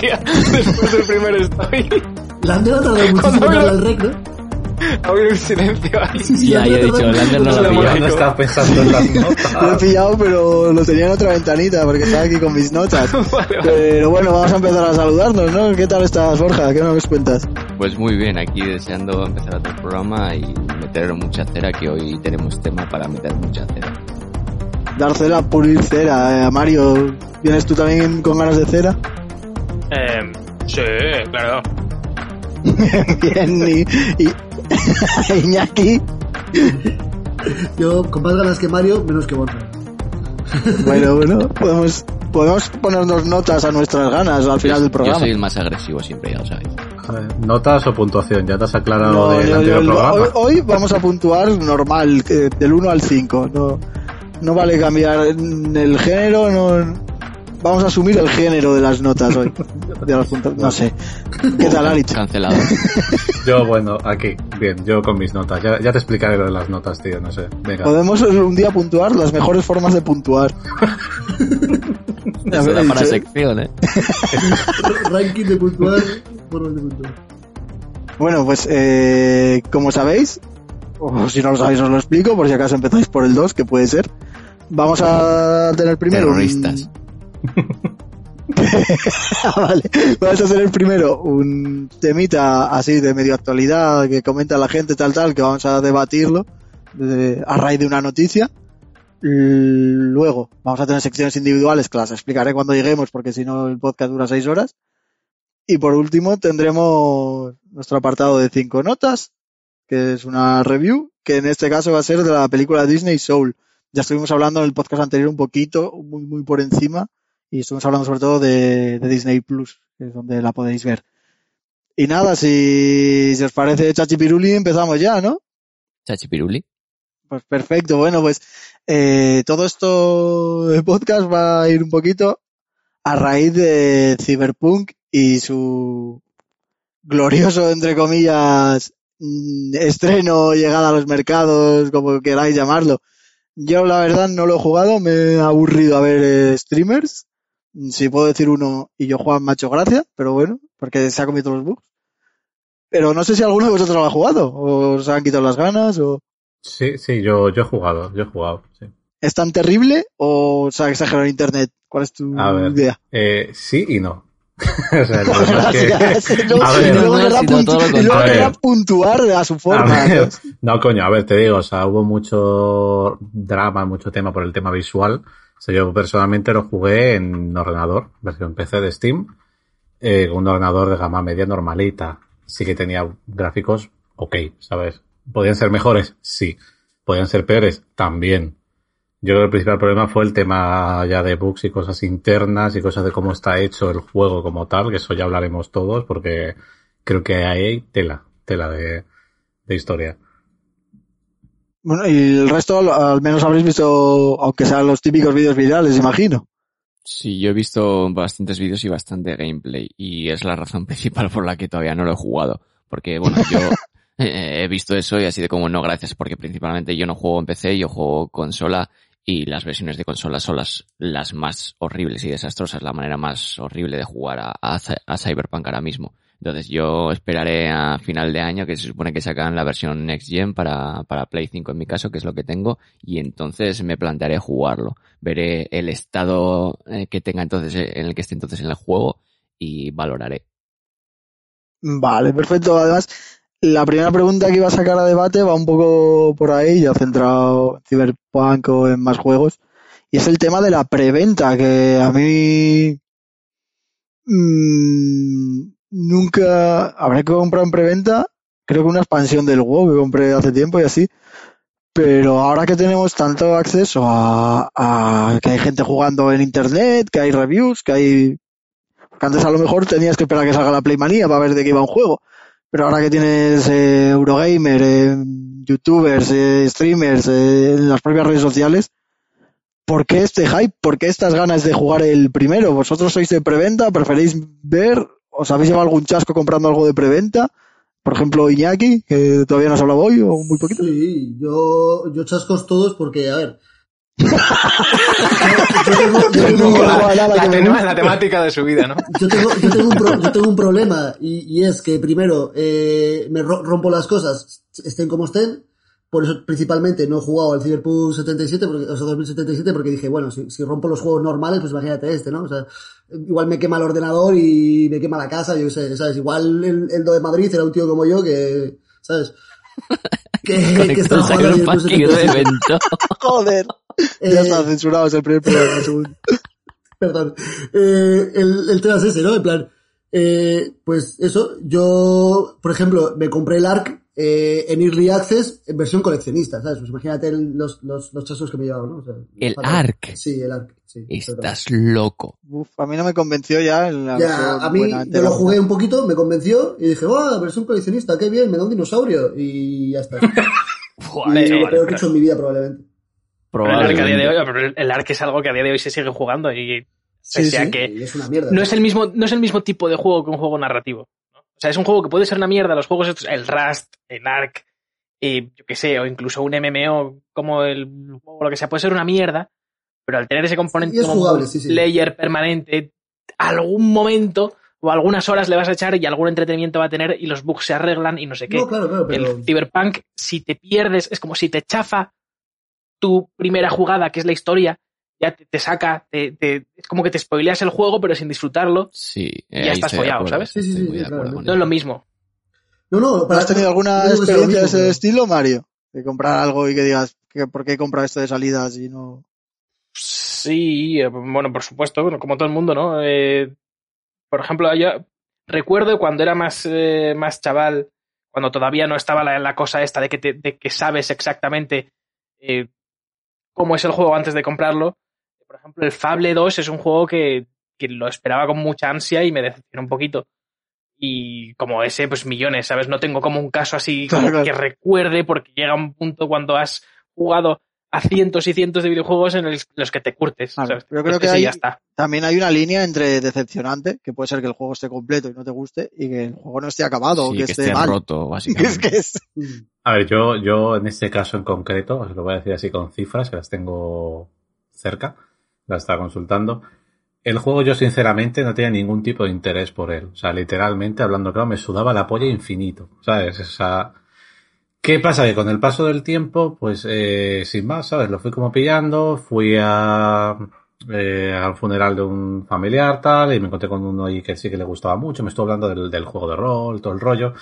gracia después del primer story. Lander ha tardado muchísimo al rec, ¿no? Ha habido un silencio ahí. Sí, sí, Ya, yo he dicho, Lander no lo ha pillado. no estaba pensando en las Lo he notas. pillado, pero lo tenía en otra ventanita porque estaba aquí con mis notas. Vale, vale. Pero bueno, vamos a empezar a saludarnos, ¿no? ¿Qué tal estás, Borja? ¿Qué nos cuentas? Pues muy bien, aquí deseando empezar otro programa y meter mucha cera, que hoy tenemos tema para meter mucha cera. Dar cera, pulir cera. Eh, Mario, ¿vienes tú también con ganas de cera? Eh, sí, claro. Bien, y, y Iñaki. Yo con más ganas que Mario, menos que Borja. Bueno, bueno, podemos, podemos ponernos notas a nuestras ganas al final del Yo programa. soy el más agresivo siempre, ya lo sabéis. Joder, ¿Notas o puntuación? Ya te has aclarado No, del yo- anterior yo- programa. hoy, hoy vamos a puntuar normal, eh, del 1 al 5. No, no vale cambiar el género, no. Vamos a asumir el género de las notas hoy. De las punta- no sé. ¿Qué tal, Aritz? Cancelado. Yo, bueno, aquí, bien, yo con mis notas. Ya, ya te explicaré lo de las notas, tío, no sé. Venga. Podemos un día puntuar las mejores formas de puntuar. Eso da para dicho, ¿eh? sección, eh. Ranking de puntuar, formas de puntuar. Bueno, pues eh, como sabéis, o si no lo sabéis os lo explico, por si acaso empezáis por el 2, que puede ser. Vamos a tener primero... un- Terroristas. Ah, vale. Vamos a hacer el primero un temita así de medio actualidad que comenta la gente tal tal que vamos a debatirlo de- a raíz de una noticia. Luego vamos a tener secciones individuales que las explicaré cuando lleguemos porque si no el podcast dura seis horas. Y por último tendremos nuestro apartado de cinco notas que es una review que en este caso va a ser de la película Disney Soul. Ya estuvimos hablando en el podcast anterior un poquito, muy muy por encima y estuvimos hablando sobre todo de, de Disney Plus, que es donde la podéis ver. Y nada, si, si os parece Chachi Piruli, empezamos ya, ¿no? Chachipiruli. Pues perfecto, bueno, pues eh, todo esto de podcast va a ir un poquito a raíz de Cyberpunk y su glorioso, entre comillas, mm, estreno, llegada a los mercados, como queráis llamarlo. Yo la verdad no lo he jugado, me he aburrido a ver eh, streamers. Si puedo decir uno y yo Juan Macho Gracia, pero bueno, porque se ha comido los bugs. Pero no sé si alguno de vosotros lo ha jugado, o os han quitado las ganas, o... Sí, sí, yo, yo he jugado, yo he jugado, sí. ¿Es tan terrible o se ha exagerado en internet? ¿Cuál es tu A ver. idea? Eh, sí y no. o sea, el problema es que- Gracias. Luego- A ver. y luego No, querrá puntu- y luego querrá puntuar a su forma. A ver, no, coño, a ver, te digo, o sea, hubo mucho drama, mucho tema por el tema visual. O sea, yo personalmente lo jugué en ordenador, versión PC de Steam, eh, un ordenador de gama media normalita. Sí que tenía gráficos ok, ¿sabes? ¿Podían ser mejores? Sí. ¿Podían ser peores? También. Yo creo que el principal problema fue el tema ya de bugs y cosas internas y cosas de cómo está hecho el juego como tal, que eso ya hablaremos todos, porque creo que hay tela, tela de historia. Bueno, y el resto al- menos habréis visto, aunque sean los típicos vídeos virales, imagino. Sí, yo he visto bastantes vídeos y bastante gameplay y es la razón principal por la que todavía no lo he jugado. Porque, bueno, yo eh, he visto eso y así de como no gracias, porque principalmente yo no juego en PC, yo juego consola y las versiones de consola son las, las más horribles y desastrosas, la manera más horrible de jugar a, a, a Cyberpunk ahora mismo. Entonces yo esperaré a final de año, que se supone que sacan la versión Next Gen para, para Play 5 en mi caso, que es lo que tengo, y entonces me plantearé jugarlo. Veré el estado eh, que tenga entonces, eh, en el que esté entonces en el juego, y valoraré. Vale, perfecto. Además, la primera pregunta que iba a sacar a debate va un poco por ahí, ya centrado en Cyberpunk o en más juegos. Y es el tema de la preventa, que a mí mm, nunca habré comprado en preventa, creo que una expansión del WoW que compré hace tiempo y así. Pero ahora que tenemos tanto acceso a, a que hay gente jugando en internet, que hay reviews, que hay antes a lo mejor tenías que esperar a que salga la Playmanía para ver de qué iba un juego. Pero ahora que tienes eh, Eurogamer, eh, youtubers, eh, streamers, en las propias redes sociales, ¿por qué este hype? ¿Por qué estas ganas de jugar el primero? ¿Vosotros sois de preventa? ¿Preferéis ver? ¿Os habéis llevado algún chasco comprando algo de preventa? Por ejemplo, Iñaki, que todavía nos hablado hoy, o muy poquito. Sí, yo, yo chascos todos porque, a ver. la, temática de su vida, ¿no? yo tengo, yo tengo, un, pro- yo tengo un problema y, y es que primero eh, me ro- rompo las cosas, estén como estén. Por eso principalmente no he jugado al Cyberpunk 77, porque, o sea, 2077, porque dije, bueno, si, si rompo los juegos normales, pues imagínate este, ¿no? O sea, igual me quema el ordenador y me quema la casa, yo qué sé, ¿sabes? Igual el, el do de Madrid era un tío como yo que, ¿sabes? Que, que está Conectó jugando al Cyberpunk Cyberpunk y 77. reventó. Joder. Eh, Ya está censurado, es el primer programa, el segundo. Perdón. Eh, el, el tema es ese, ¿no? En plan, eh, pues eso, yo, por ejemplo, me compré el ARC eh, en Early Access en versión coleccionista, ¿sabes? Pues imagínate el- los, los, los chascos que me llevaban, ¿no? O sea, El fatal. ARC. Sí, el ARC, sí. Estás loco. Uf, a mí no me convenció ya en la Ya, a mí yo lo jugué un poquito, me convenció y dije, ¡oh, la versión coleccionista, qué bien, me da un dinosaurio! Y ya está. Joder, y lo chaval, peor que he hecho en mi vida probablemente. pero el Ark a día de Probablemente. hoy, pero el Ark es algo que a día de hoy se sigue jugando y Sí, pese a sí. que es una mierda. no es el mismo, no es el mismo tipo de juego que un juego narrativo. O sea, es un juego que puede ser una mierda. Los juegos estos, el Rust, el Ark, eh, yo qué sé, o incluso un MMO como el juego, lo que sea, puede ser una mierda, pero al tener ese componente Y es como jugable, sí, sí. layer permanente, algún momento o algunas horas le vas a echar y algún entretenimiento va a tener y los bugs se arreglan y no sé qué. No, claro, claro, pero... El Cyberpunk, si te pierdes, es como si te chafa tu primera jugada, que es la historia, ya te, te saca, te, te- es como que te spoileas el juego, pero sin disfrutarlo. Sí. Ya estás follado, acuerdo, ¿sabes? Sí, sí, sí, claro. No es lo mismo. No, no, ¿Has tenido alguna no experiencia de ese pero- estilo, Mario? De comprar algo y que digas, que ¿por qué he comprado esto de salida si no...? Sí, eh, bueno, por supuesto, bueno, como todo el mundo, ¿no? Eh, por ejemplo, yo recuerdo cuando era más, eh, más chaval, cuando todavía no estaba la, la cosa esta de que, te- de que sabes exactamente eh, cómo es el juego antes de comprarlo. Por ejemplo, el Fable 2 es un juego que, que lo esperaba con mucha ansia y me decepcionó un poquito. Y como ese, pues millones, ¿sabes? No tengo como un caso así como Claro, que recuerde porque llega un punto cuando has jugado a cientos y cientos de videojuegos en los que te curtes. ¿sabes? yo creo Ese que hay- ya está. También hay una línea entre decepcionante, que puede ser que el juego esté completo y no te guste, y que el juego no esté acabado o que, que esté, esté mal. roto, es básicamente. que es... A ver, yo, yo en este caso en concreto, os lo voy a decir así con cifras, que las tengo cerca, las estaba consultando. El juego yo sinceramente no tenía ningún tipo de interés por él. O sea, literalmente, hablando claro, me sudaba la polla infinito. ¿Sabes? O sea, ¿qué pasa? Que con el paso del tiempo, pues eh, sin más, ¿sabes? Lo fui como pillando, fui a, eh, al funeral de un familiar tal, y me encontré con uno ahí que sí que le gustaba mucho, me estuvo hablando del, del juego de rol, todo el rollo.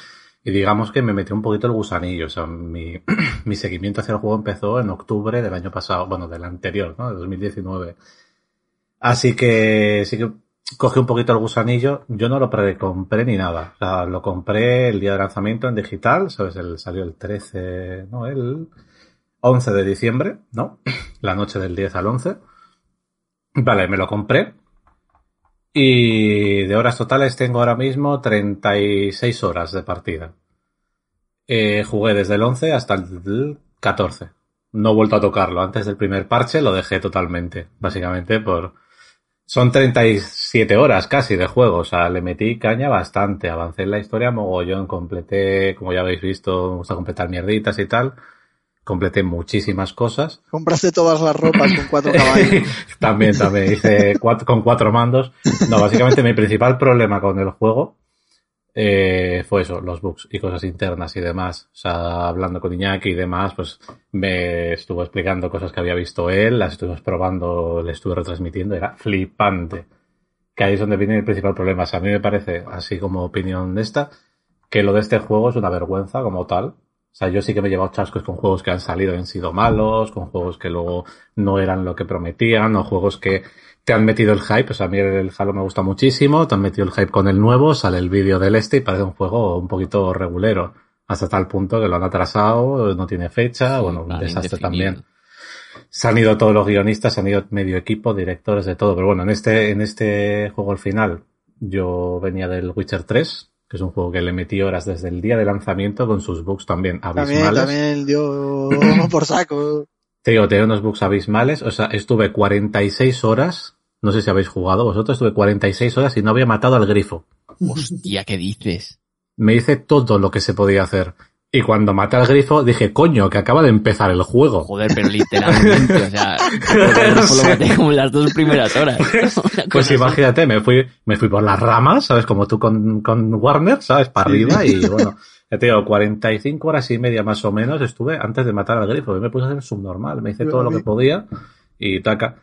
Y digamos que me metió un poquito el gusanillo. O sea, mi, mi seguimiento hacia el juego empezó en octubre del año pasado, bueno, del anterior, ¿no? De 2019. Así que sí que cogí un poquito el gusanillo. Yo no lo precompré ni nada. O sea, lo compré el día de lanzamiento en digital, ¿sabes? El, salió el 13, no, el 11 de diciembre, ¿no? La noche del 10 al 11. Vale, me lo compré. Y de horas totales tengo ahora mismo 36 horas de partida. Eh, jugué desde el 11 hasta el 14. No he vuelto a tocarlo. Antes del primer parche lo dejé totalmente. Básicamente por... Son 37 horas casi de juego. O sea, le metí caña bastante. Avancé en la historia mogollón. Completé, como ya habéis visto, me gusta completar mierditas y tal. Completé muchísimas cosas. Compraste todas las ropas con cuatro caballos. también, también hice cuatro- con cuatro mandos. No, básicamente mi principal problema con el juego eh, fue eso, los bugs y cosas internas y demás. O sea, hablando con Iñaki y demás, pues me estuvo explicando cosas que había visto él, las estuvimos probando, le estuve retransmitiendo, era flipante. Que ahí es donde viene el principal problema. A mí me parece, así como opinión de esta, que lo de este juego es una vergüenza como tal. O sea, yo sí que me he llevado chascos con juegos que han salido y han sido malos, con juegos que luego no eran lo que prometían, o juegos que te han metido el hype. O sea, a mí el Halo me gusta muchísimo, te han metido el hype con el nuevo, sale el vídeo del este y parece un juego un poquito regulero. Hasta tal punto que lo han atrasado, no tiene fecha, Sí, bueno, un desastre indefinido. también. Se han ido todos los guionistas, se han ido medio equipo, directores de todo. Pero bueno, en este, en este juego al final, yo venía del Witcher 3, que es un juego que le metí horas desde el día de lanzamiento con sus bugs también También, abismales. también dio por saco. Te digo, tenía unos bugs abismales. O sea, estuve 46 horas. No sé si habéis jugado vosotros. Estuve 46 horas y no había matado al grifo. Hostia, ¿qué dices? Me hice todo lo que se podía hacer. Y cuando maté al grifo dije, coño, que acaba de empezar el juego. Joder, pero literalmente, o sea, joder, No lo maté como en las dos primeras horas. Pues así. imagínate, me fui, me fui por las ramas, ¿sabes? Como tú con, con Warner, ¿sabes? Para arriba y bueno, ya te digo, 45 horas y media más o menos estuve antes de matar al grifo. Yo me puse a hacer subnormal, me hice todo lo que podía y taca.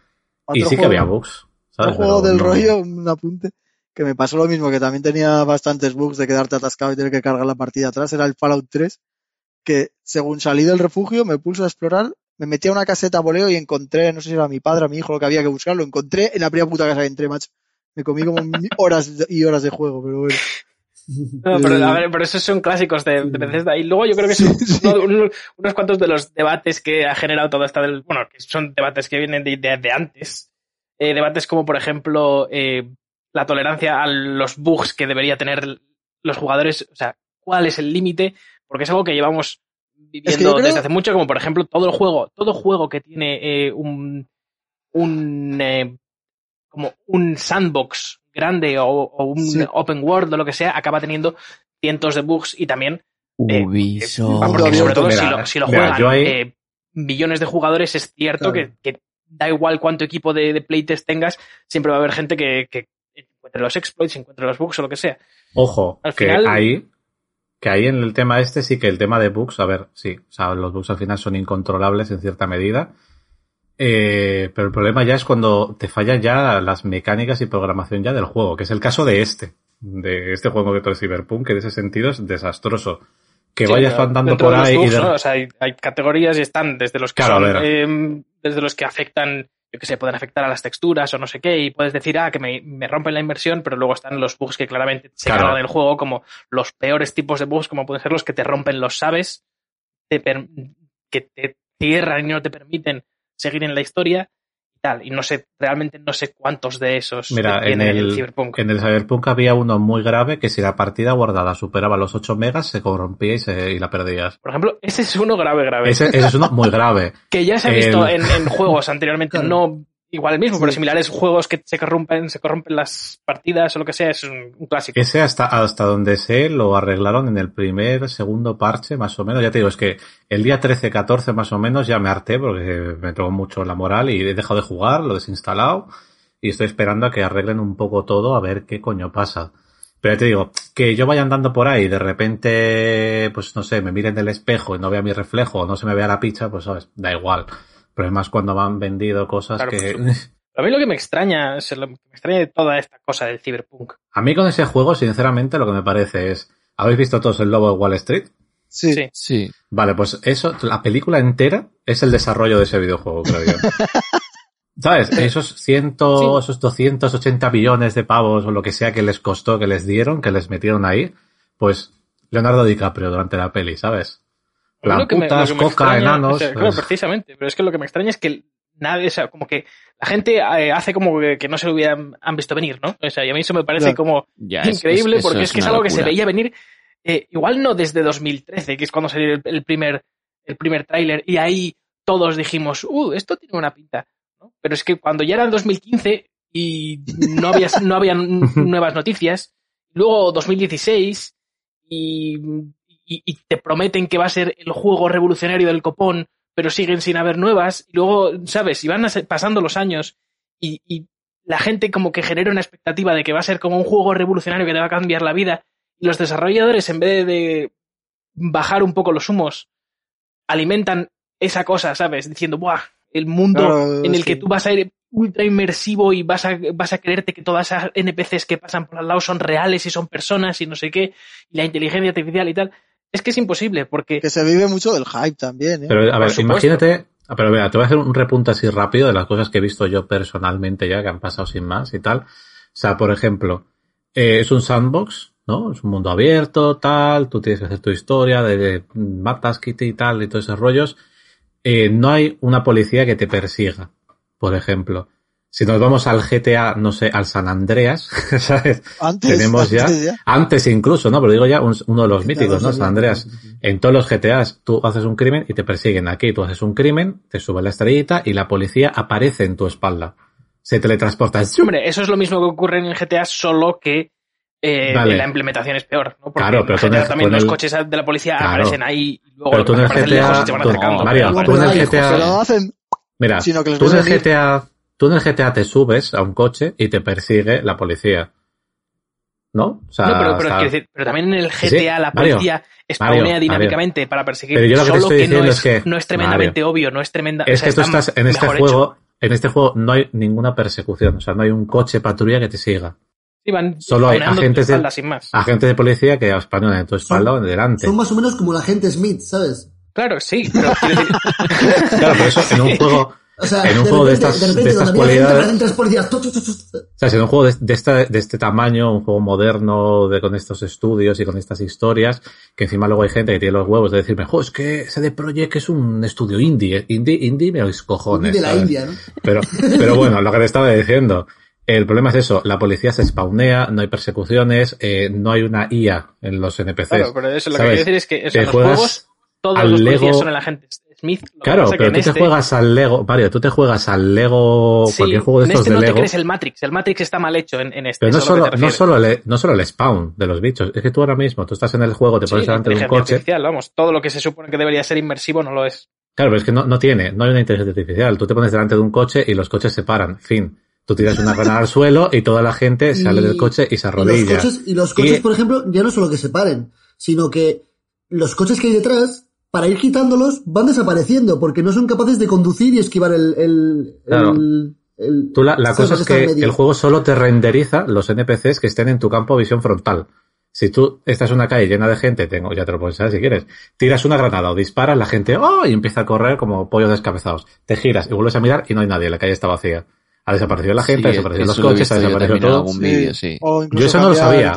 Y Otro sí que juego- había bugs, ¿sabes? juego Pero del no- rollo, un apunte, que me pasó lo mismo, que también tenía bastantes bugs de quedarte atascado y tener que cargar la partida atrás, era el Fallout 3, que según salí del refugio me pulso a explorar, me metí a una caseta a voleo y encontré, no sé si era mi padre mi hijo lo que había que buscar, lo encontré en la primera puta casa que entré, macho. Me comí como horas y horas de juego, pero bueno. No, pero, a ver, pero esos son clásicos de, de Bethesda. Y luego yo creo que son uno- uno- unos cuantos de los debates que ha generado toda esta del, bueno, que son debates que vienen de, de- de antes. Eh, debates como, por ejemplo, eh, la tolerancia a los bugs que debería tener los jugadores. O sea, cuál es el límite, porque es algo que llevamos viviendo creo- desde hace mucho, como por ejemplo todo el juego, todo juego que tiene eh, un, un eh, como un sandbox grande o, o un Sí. open world o lo que sea, acaba teniendo cientos de bugs y también, eh, Ubisoft. ah, porque sobre todo si lo, si lo mira, juegan ahí- eh, millones de jugadores, es cierto Claro. que, que da igual cuánto equipo de, de playtest tengas, siempre va a haber gente que, que encuentre los exploits, encuentre los bugs o lo que sea. Ojo, Al que final- ahí, que ahí en el tema este sí que el tema de bugs, a ver, sí, o sea, los bugs al final son incontrolables en cierta medida. Eh, pero el problema ya es cuando te fallan ya las mecánicas y programación ya del juego, que es el caso de este, de este juego de Cyberpunk, que en ese sentido es desastroso. Que Sí, vayas andando por ahí y bugs, de... ¿no? O sea, hay, hay categorías y están desde los que Claro, son, eh, desde los que afectan, yo que sé, pueden afectar a las texturas o no sé qué, y puedes decir, ah, que me, me rompen la inversión, pero luego están los bugs que claramente se Claro. cargan el juego, como los peores tipos de bugs, como pueden ser los que te rompen los sabes, te per- que te cierran y no te permiten seguir en la historia y tal. Y no sé, realmente no sé cuántos de esos Mira, en tiene el, Cyberpunk. en el Cyberpunk había uno muy grave que si la partida guardada superaba los 8 megas se corrompía y, se, y la perdías. Por ejemplo, ese es uno grave, grave. Ese, ese es uno muy grave. Que ya se ha El- visto en, en juegos anteriormente, no igual el mismo, Sí. pero similares juegos que se corrompen, se corrompen las partidas o lo que sea, es un, un clásico. Ese hasta, hasta donde sé lo arreglaron en el primer, segundo parche, más o menos. Ya te digo, es que el día 13, 14 más o menos ya me harté porque me tocó mucho la moral y he dejado de jugar, lo he desinstalado y estoy esperando a que arreglen un poco todo a ver qué coño pasa. Pero ya te digo, que yo vaya andando por ahí y de repente, pues no sé, me mire en el espejo y no vea mi reflejo o no se me vea la picha, pues sabes, da igual. Pero es más cuando han vendido cosas Claro, que... A mí lo que me extraña, es lo que me extraña de toda esta cosa del cyberpunk. A mí con ese juego, sinceramente, lo que me parece es... ¿Habéis visto todos el lobo de Wall Street? Sí. Sí. Sí. Vale, pues eso, la película entera es el desarrollo de ese videojuego, creo yo. ¿Sabes? Esos ciento, Sí. esos 280 millones de pavos o lo que sea que les costó, que les dieron, que les metieron ahí, pues Leonardo DiCaprio durante la peli, ¿sabes? Plan, que me- lo putas, que me coca, extraña- enanos. o sea, claro, pues, precisamente. Pero es que lo que me extraña es que nadie, o sea, como que la gente eh, hace como que, que no se lo hubieran han visto venir, ¿no? O sea, y a mí eso me parece Claro. como Ya, es- increíble porque es, que es algo que se veía venir, eh, igual no desde 2013, que es cuando salió el, el primer, el primer tráiler, y ahí todos dijimos, uh, esto tiene una pinta, ¿no? Pero es que cuando ya era el 2015 y no había, no había nuevas noticias, luego 2016 y, y, y te prometen que va a ser el juego revolucionario del copón, pero siguen sin haber nuevas, y luego, ¿sabes? Y van pasando los años y, y la gente como que genera una expectativa de que va a ser como un juego revolucionario que te va a cambiar la vida, y los desarrolladores, en vez de bajar un poco los humos, alimentan esa cosa, ¿sabes? Diciendo, ¡buah! El mundo Claro, en el sí. que tú vas a ir ultra inmersivo y vas a, vas a creerte que todas esas NPCs que pasan por al lado son reales y son personas y no sé qué, y la inteligencia artificial y tal. Es que es imposible, porque Que se vive mucho del hype también, ¿eh? Pero a ver, imagínate, ah, pero mira, te voy a hacer un repunte así rápido de las cosas que he visto yo personalmente ya, que han pasado sin más y tal. O sea, por ejemplo, eh, es un sandbox, ¿no? Es un mundo abierto, tal, tú tienes que hacer tu historia de, de matas, kitty y tal, y todos esos rollos. Eh, no hay una policía que te persiga, por ejemplo. Si nos vamos al GTA, no sé, al San Andreas, ¿sabes? Antes, Tenemos ya, antes antes incluso, ¿no? Pero digo ya un- uno de los míticos, ¿no? sí, San Andreas. En todos los GTAs tú haces un crimen y te persiguen. Aquí tú haces un crimen, te sube la estrellita y la policía aparece en tu espalda. Se teletransporta. ¡Zum! Hombre, eso es lo mismo que ocurre en el GTA, solo que eh, Vale. la implementación es peor. ¿no? Porque Claro, pero en tú en GTA el- también los coches de la policía Claro. aparecen ahí y luego Pero tú en el aparecen GTA lejos y se van tú- acercando. Mario, tú en el GTA Mira, Sino que los tú en el. GTA, tú en el GTA te subes a un coche y te persigue la policía. ¿No? O sea, No, pero, pero, está- quiero decir, pero también en el Sí, GTA la policía spawnea Mario, dinámicamente para perseguir. Pero yo lo que te solo estoy que no diciendo es, es que- no es tremendamente obvio, no es tremenda. es o sea, que tú está estás en este juego, hecho. en este juego no hay ninguna persecución, o sea, no hay un coche patrulla que te siga. Sí, van solo hay agentes de- espalda, sin más. Agentes de policía que españolan en tu espalda o en delante. Son más o menos como la gente Smith, ¿sabes? Claro, sí, pero Claro, pero eso en un juego, O sea, En un juego de estas- de repente, de estas gente, cualidades- aparecen tres policías. tu, tu, tu, tu. o sea, si en un juego de, de esta- de este tamaño, un juego moderno, de, con estos estudios y con estas historias, que encima luego hay gente que tiene los huevos de decirme, jo, es que CD Projekt es un estudio indie, eh, indie, indie me los cojones. de la ¿sabes? India, ¿no? Pero, pero bueno, lo que te estaba diciendo. El problema es eso, la policía se spawnea, no hay persecuciones, eh, no hay una IA en los NPCs. claro, pero eso lo que ¿sabes? quiero decir es que o sea, Te los juegos, todos los policías Lego- son el agente Smith. Lo que Claro, que pero tú te este- juegas al Lego, Mario, tú te juegas al Lego, Sí, cualquier juego de en estos este de no te Lego. crees el Matrix. El Matrix está mal hecho en, en este. Pero no solo, te no solo, el, no solo el spawn de los bichos, es que tú ahora mismo, tú estás en el juego, te Sí, pones delante de un coche. artificial, vamos, todo lo que se supone que debería ser inmersivo no lo es. Claro, pero es que no, no tiene, no hay una inteligencia artificial. Tú te pones delante de un coche y los coches se paran, fin. Tú tiras una granada al suelo y toda la gente sale Y- del coche y se Y los arrodilla. coches, y los coches Y- por ejemplo, ya no solo que se paren, sino que los coches que hay detrás, para ir quitándolos, van desapareciendo, porque no son capaces de conducir y esquivar el... el, Claro. el- el- Tú la, la ¿sabes cosa es que el juego solo te renderiza los NPCs que estén en tu campo de visión frontal. Si tú estás en una calle llena de gente, tengo, ya te lo puedes saber si quieres, tiras una granada o disparas, la gente ¡oh! y empieza a correr como pollos descabezados. Te giras y vuelves a mirar y no hay nadie, la calle está vacía. Ha desaparecido la gente, ha Sí, desaparecido los coches, ha desaparecido todo. sí. Incluso Yo eso no lo sabía.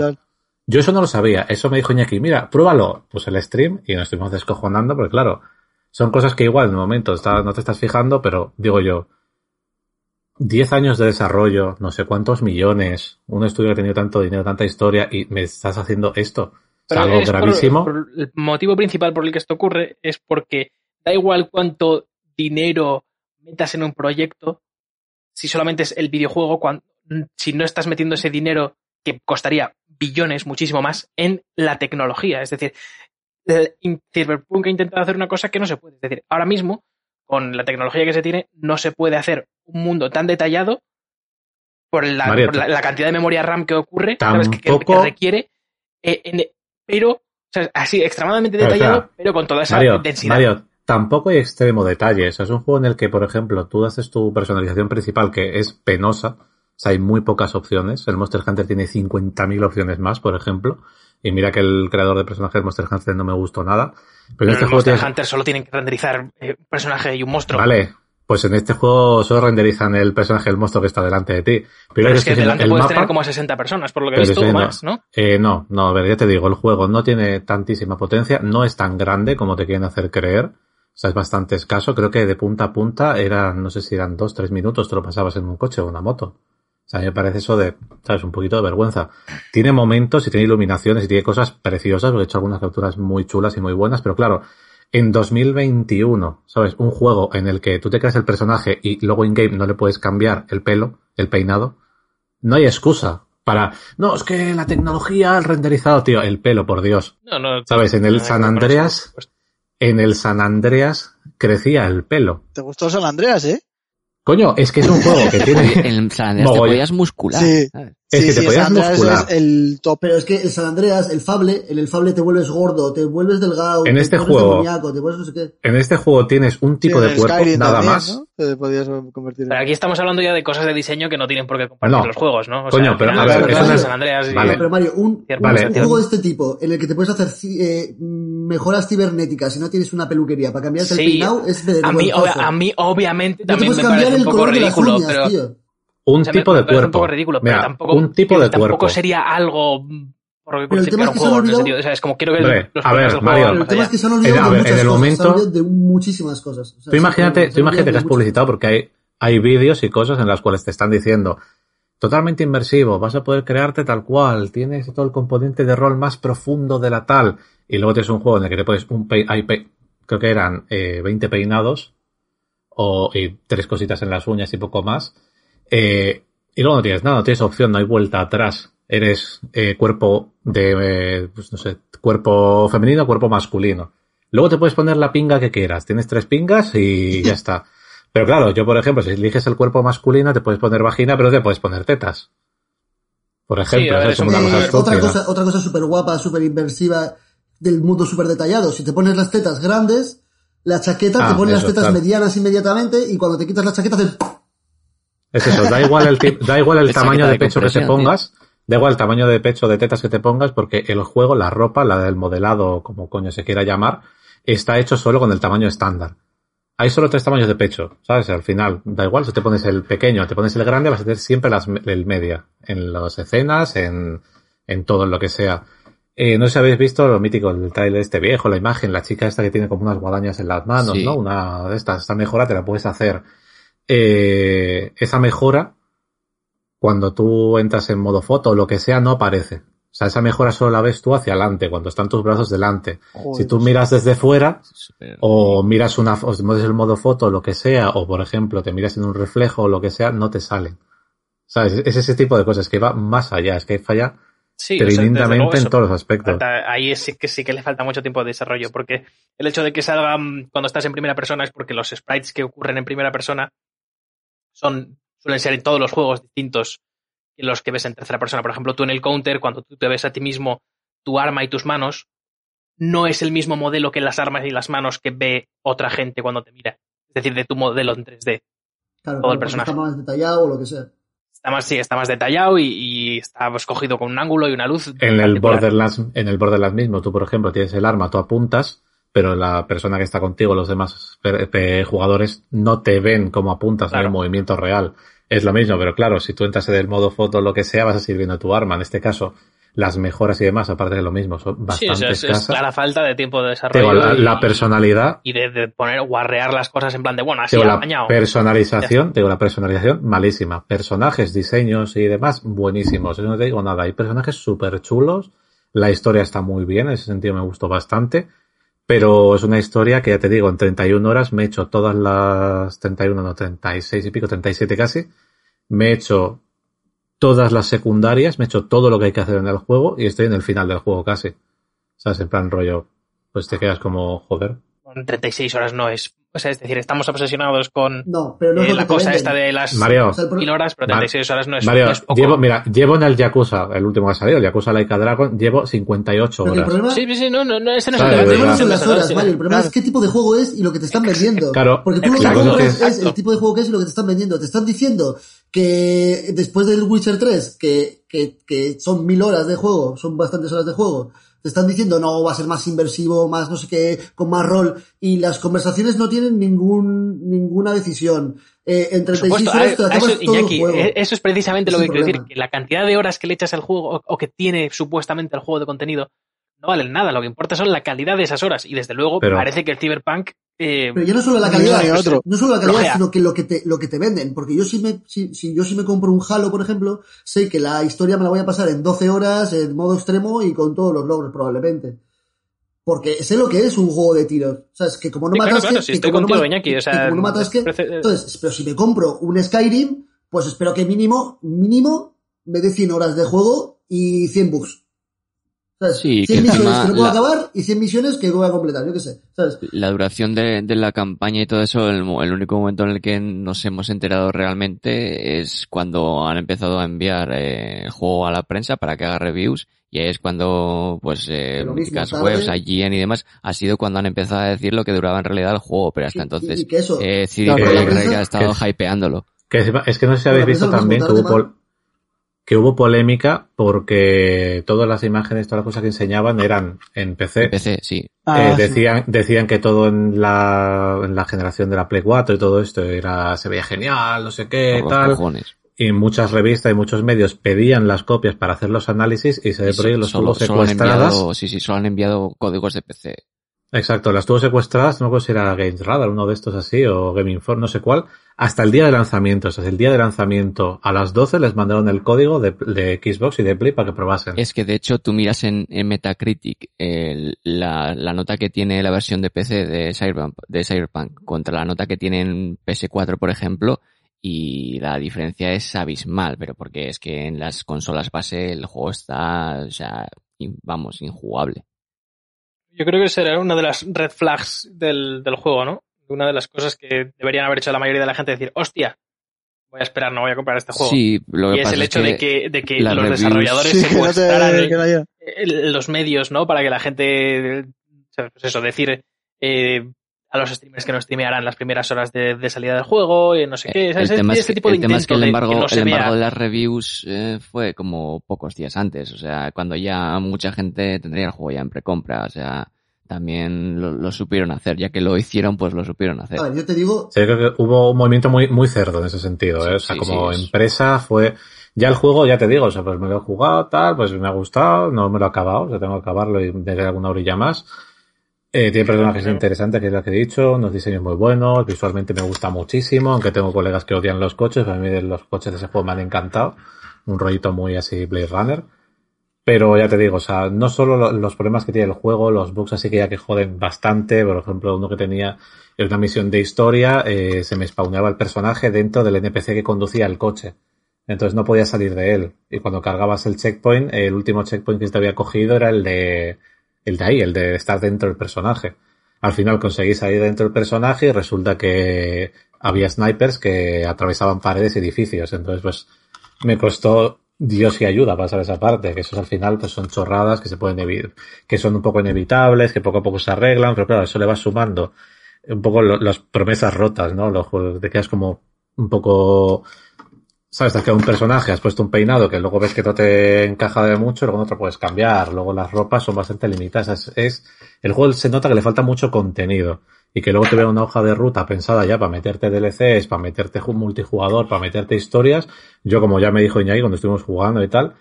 Yo eso no lo sabía. Eso me dijo Iñaki, mira, pruébalo. Pues el stream y nos estuvimos descojonando, porque claro, son cosas que igual en el momento está- no te estás fijando, pero digo yo, 10 años de desarrollo, no sé cuántos millones, un estudio que ha tenido tanto dinero, tanta historia y me estás haciendo esto. Algo es por- gravísimo. por- el motivo principal por el que esto ocurre es porque da igual cuánto dinero metas en un proyecto, si solamente es el videojuego, si no estás metiendo ese dinero que costaría billones, muchísimo más, en la tecnología. Es decir, Cyberpunk ha intentado hacer una cosa que no se puede. Es decir, ahora mismo, con la tecnología que se tiene, no se puede hacer un mundo tan detallado por la, Mario, por la- la cantidad de memoria RAM que ocurre, ¿sabes? Que- que- que tampoco- requiere eh, en- pero, o sea, así, extremadamente detallado, pero con toda esa Mario, densidad. Mario, tampoco hay extremo detalle. O sea, es un juego en el que, por ejemplo, tú haces tu personalización principal que es penosa. O sea, hay muy pocas opciones. El Monster Hunter tiene 50.000 opciones más, por ejemplo. Y mira que el creador de personajes Monster Hunter no me gustó nada. Pero, Pero en este juego Monster tienes... Hunter solo tienen que renderizar eh, un personaje y un monstruo. Vale, pues en este juego solo renderizan el personaje del monstruo que está delante de ti. Pero, es que delante el puedes mapa... tener como a 60 personas, por lo que he visto, o más, ¿no? Eh, no, no, a ver, ya te digo, el juego no tiene tantísima potencia, no es tan grande como te quieren hacer creer. O sea, es bastante escaso. Creo que de punta a punta eran, no sé si eran dos, tres minutos, te lo pasabas en un coche o una moto. O sea, a mí me parece eso de, sabes, un poquito de vergüenza. Tiene momentos y tiene iluminaciones y tiene cosas preciosas, porque he hecho algunas capturas muy chulas y muy buenas, pero claro, en 2021, ¿sabes? Un juego en el que tú te creas el personaje y luego in-game no le puedes cambiar el pelo, el peinado, no hay excusa para, no, es que la tecnología, el renderizado, tío, el pelo, por Dios. No, no, ¿Sabes? En el San Andreas, en el San Andreas crecía el pelo. ¿Te gustó San Andreas, eh? Coño, es que es un juego que tiene... En San Andreas te podías muscular. Sí. ¿sabes? Es que te podías San Andreas muscular. es el top. Pero es que el San Andreas, el Fable, en el Fable te vuelves gordo, te vuelves delgado, En te este vuelves juego- demoníaco, te vuelves no sé qué. En este juego tienes un tipo Sí, en de cuerpo, Skyrim nada también, más. ¿no? Te podías convertir en... Pero aquí estamos hablando ya de cosas de diseño que no tienen por qué compartir No. los juegos, ¿no? O Coño, pero, a ver, eso de es- San Andreas y- Vale. Pero Mario, un, Vale. un juego de este tipo, en el que te puedes hacer eh, mejoras cibernéticas si no tienes una peluquería para cambiarte el Sí. peinado, es A mí, a mí, obviamente, también me parece un poco de ridículo, pero... Un o sea, me- tipo me de cuerpo. un poco ridículo, Mira, pero tampoco, un tipo de tampoco cuerpo. sería algo por lo que Pero el tema es un que se han juego, en olvidado- sentido. O sea, es como quiero que Hombre, los a ver, Mario, el tema es que se han En- olvidado a de ver, en muchas el cosas, momento- se han olvidado de muchísimas cosas. O sea, Tú imagínate, se tú han imagínate que has mucho. publicitado porque hay, hay vídeos y cosas en las cuales te están diciendo totalmente inmersivo, vas a poder crearte tal cual, tienes todo el componente de rol más profundo de la tal, y luego tienes un juego en el que te pones un pe hay pe- creo que eran eh, 20 peinados, o y tres cositas en las uñas y poco más, eh, y luego no tienes nada, no tienes opción, no hay vuelta atrás. eres eh, cuerpo de, eh, pues no sé, cuerpo femenino, cuerpo masculino. Luego te puedes poner la pinga que quieras. Tienes tres pingas y ya está. Pero claro, yo por ejemplo, si eliges el cuerpo masculino, te puedes poner vagina, pero te puedes poner tetas. Por ejemplo, a ver, una me- cosa otra cosa, otra cosa súper guapa, súper inversiva del mundo súper detallado. Si te pones las tetas grandes, la chaqueta Ah, te pone las tetas claro. medianas inmediatamente y cuando te quitas la chaqueta. Es eso, da igual el, tip- da igual el tamaño de pecho que te pongas, da igual el tamaño de pecho de tetas que te pongas, porque el juego, la ropa, la del modelado, como coño se quiera llamar, está hecho solo con el tamaño estándar. Hay solo tres tamaños de pecho, ¿sabes? Al final, da igual si te pones el pequeño, te pones el grande, vas a tener siempre las, el media, en las escenas, en, en todo, en lo que sea. Eh, no sé si habéis visto lo mítico, el trailer este viejo, la imagen, la chica esta que tiene como unas guadañas en las manos, Sí. ¿no? Una de estas, esta mejora te la puedes hacer. Eh, esa mejora, cuando tú entras en modo foto o lo que sea, no aparece. O sea, esa mejora solo la ves tú hacia adelante, cuando están tus brazos delante. Si tú miras desde fuera, o miras una, o mueves el modo foto o lo que sea, o por ejemplo te miras en un reflejo o lo que sea, no te salen. ¿Sabes? Es ese tipo de cosas que va más allá, es que falla Sí, o sea, tremendamente en todos los aspectos. Ahí sí que sí que le falta mucho tiempo de desarrollo, porque el hecho de que salgan cuando estás en primera persona es porque los sprites que ocurren en primera persona son suelen ser en todos los juegos distintos que los que ves en tercera persona. Por ejemplo, tú en el counter, cuando tú te ves a ti mismo, tu arma y tus manos, no es el mismo modelo que las armas y las manos que ve otra gente cuando te mira. Es decir, de tu modelo en 3D. Claro, Todo el claro, porque personaje. Está más detallado o lo que sea. Está más, sí, está más detallado y, y está escogido con un ángulo y una luz. En el. Borderlands, en el Borderlands mismo, tú por ejemplo tienes el arma, tú apuntas, pero la persona que está contigo, los demás pe- pe- jugadores, no te ven como apuntas en Claro. el movimiento real. Es lo mismo, pero claro, si tú entras en el modo foto lo que sea, vas a seguir viendo tu arma. En este caso, las mejoras y demás, aparte de lo mismo, son Sí, bastante o sea, es, es escasas. clara falta de tiempo de desarrollo. la, y- la personalidad, y de, de poner guarrear las cosas en plan de bueno, así te digo, la apañado. personalización, te digo, la personalización malísima. Personajes, diseños y demás, buenísimos. Yo no te digo nada. Hay personajes súper chulos. La historia está muy bien, en ese sentido me gustó bastante. Pero es una historia que ya te digo, en 31 horas me he hecho todas las 31, no, 36 y pico, 37 casi. Me he hecho todas las secundarias, me he hecho todo lo que hay que hacer en el juego y estoy en el final del juego casi. ¿Sabes? En plan rollo, pues te quedas como, joder. En 36 horas no es. O sea, es decir, estamos obsesionados con No, pero no eh, es la cosa esta de las Mario, el mil horas, pero Mar- 36 horas no es, Mario, no es poco. llevo, mira, llevo en el Yakuza, el último que ha salido, el Yakuza Laika Dragon, llevo 58 Pero el horas. problema, Sí, sí, sí, no, no, no, ese no es Vale, el el problema no ya. son las horas, Sí. Mario. El problema Claro. es qué tipo de juego es y lo que te están vendiendo. Claro, Porque tú lo que viendo es es, que- es el tipo de juego que es y lo que te están vendiendo. Te están diciendo que después del Witcher 3, que, que, que son mil horas de juego, son bastantes horas de juego, te están diciendo no, va a ser más inversivo, más no sé qué, con más rol, y las conversaciones no tienen ningún, ninguna decisión. Eh, en Por 36 supuesto, a, acabas eso, Iñaki, eh, eso es precisamente lo que quiero decir, que la cantidad de horas que le echas al juego o, o que tiene supuestamente el juego de contenido no valen nada, lo que importa son la calidad de esas horas y desde luego Pero- parece que el Cyberpunk eh, Pero ya no solo la calidad, otro. no solo la calidad, sino que lo que te, lo que te venden. Porque yo si me, si, si yo si me compro un Halo, por ejemplo, sé que la historia me la voy a pasar en 12 horas, en modo extremo y con todos los logros, probablemente. Porque sé lo que es un juego de tiros. O sea, es que como no Sí, claro, matas claro, que, si estoy no contigo, Iñaki, o sea, como no matas que, parece- entonces, pero si me compro un Skyrim, pues espero que mínimo, mínimo, me dé 100 horas de juego y 100 bugs. ¿Sabes? Sí, 100 que misiones encima que no puedo la- acabar y 100 misiones que voy a completar, yo qué sé. ¿Sabes? La duración de, de la campaña y todo eso, el, único momento en el que nos hemos enterado realmente es cuando han empezado a enviar eh, el juego a la prensa para que haga reviews y ahí es cuando, pues, eh, webs, IGN y demás, ha sido cuando han empezado a decir lo que duraba en realidad el juego, pero hasta Y- entonces, y que eso, eh, CD Claro, Projekt ha estado que- hypeándolo. Que es, es que no sé si habéis visto también que hubo, que hubo polémica porque todas las imágenes, todas las cosas que enseñaban eran en PC. PC, sí. Ah, Eh, sí. decían, decían que todo en la, en la generación de la Play 4 y todo esto era, se veía genial, no sé qué, por los tal. cojones. Y muchas revistas y muchos medios pedían las copias para hacer los análisis y se Y por ahí los solo, tuvo solo secuestradas. enviado, sí, sí, solo han enviado códigos de PC. Exacto, las tuvo secuestradas, no me acuerdo si era Games Radar, uno de estos así, o Game Inform, no sé cuál, hasta el día de lanzamiento. O sea, el día de lanzamiento a las 12 les mandaron el código de, de Xbox y de Play para que probasen. Es que de hecho tú miras en, en Metacritic el- la, la nota que tiene la versión de PC de Cyberpunk, de Cyberpunk contra la nota que tiene en PS4, por ejemplo, y la diferencia es abismal, pero porque es que en las consolas base el juego está, o sea, in- vamos, injugable. Yo creo que será una de las red flags del, del juego, ¿no? Una de las cosas que deberían haber hecho la mayoría de la gente, decir, hostia, voy a esperar, no voy a comprar este juego. Sí, lo que y es el hecho de que, de que los reviews- desarrolladores Sí, se que no te- mostraran el- no el- los medios, ¿no? Para que la gente, pues eso, decir eh, a los streamers que no streamearan las primeras horas de, de salida del juego, y no sé qué. el ¿sabes? tema, es este que, tipo de el tema es que el de embargo, que no se el embargo de las reviews eh, fue como pocos días antes, o sea, cuando ya mucha gente tendría el juego ya en precompra, o sea, también lo, lo supieron hacer, ya que lo hicieron, pues lo supieron hacer. A ver, yo te digo, Sí, creo que hubo un movimiento muy, muy cerdo en ese sentido, Sí, ¿eh? O sea, sí, como sí, es- empresa fue, ya el juego, ya te digo, o sea, pues me lo he jugado, tal, pues me ha gustado, no me lo he acabado, o sea, tengo que acabarlo y meter alguna orilla más. Eh, tiene personajes claro. interesantes, que es lo que he dicho, unos diseños muy buenos, visualmente me gusta muchísimo, aunque tengo colegas que odian los coches, a mí los coches de ese juego me han encantado, un rollito muy así Blade Runner. Pero ya te digo, o sea, no solo lo- los problemas que tiene el juego, los bugs así que ya que joden bastante, por ejemplo, uno que tenía en una misión de historia, eh, se me spawneaba el personaje dentro del NPC que conducía el coche. Entonces no podía salir de él. Y cuando cargabas el checkpoint, el último checkpoint que te había cogido era el de, el de ahí, el de estar dentro del personaje. Al final conseguí salir dentro del personaje y resulta que había snipers que atravesaban paredes y edificios. Entonces, pues, me costó Dios y ayuda pasar esa parte, que esos al final pues son chorradas que se pueden evitar, que son un poco inevitables, que poco a poco se arreglan, pero claro, eso le va sumando un poco las promesas rotas, ¿no? Los juegos, te quedas como un poco, sabes, te has quedado un personaje, has puesto un peinado que luego ves que no te encaja de mucho, luego no te puedes cambiar, luego las ropas son bastante limitadas, es, es- el juego se nota que le falta mucho contenido y que luego te vea una hoja de ruta pensada ya para meterte DLCs, para meterte ju- multijugador, para meterte historias, yo como ya me dijo Iñaki cuando estuvimos jugando y tal,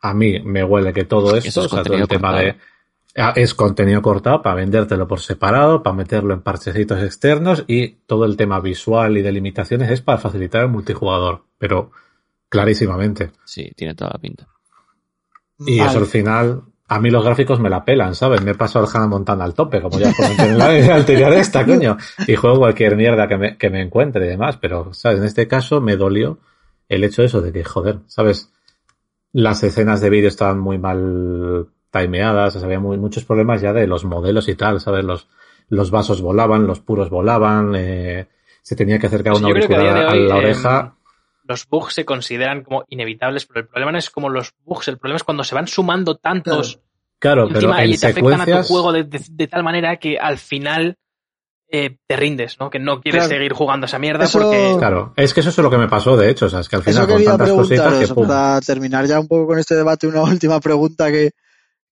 a mí me huele que todo Eso esto, es o sea, todo el tema cortado. de, es contenido cortado para vendértelo por separado, para meterlo en parchecitos externos y todo el tema visual y de limitaciones es para facilitar el multijugador, pero clarísimamente. Sí, tiene toda la pinta. Y Vale. eso al final, a mí los gráficos me la pelan, ¿sabes? Me he pasado el Hannah Montana al tope, como ya comenté en la en la anterior esta, coño. Y juego cualquier mierda que me, que me encuentre y demás, pero, ¿sabes? En este caso me dolió el hecho de eso, de que, joder, ¿sabes? Las escenas de vídeo estaban muy mal timeadas, o sea, había muy, muchos problemas ya de los modelos y tal, ¿sabes? Los, los vasos volaban, los puros volaban, eh, se tenía que acercar Pues una a auricular a la eh, oreja. los bugs se consideran como inevitables, pero el problema no es como los bugs, el problema es cuando se van sumando tantos Claro, y pero encima en y te afectan a tu juego de, de- de tal manera que al final eh, te rindes, ¿no? Que no quieres Claro. seguir jugando esa mierda Eso- porque Claro, es que eso es lo que me pasó, de hecho, o sea, es que al final Eso con quería tantas cositas que pum. para terminar ya un poco con este debate, una última pregunta que,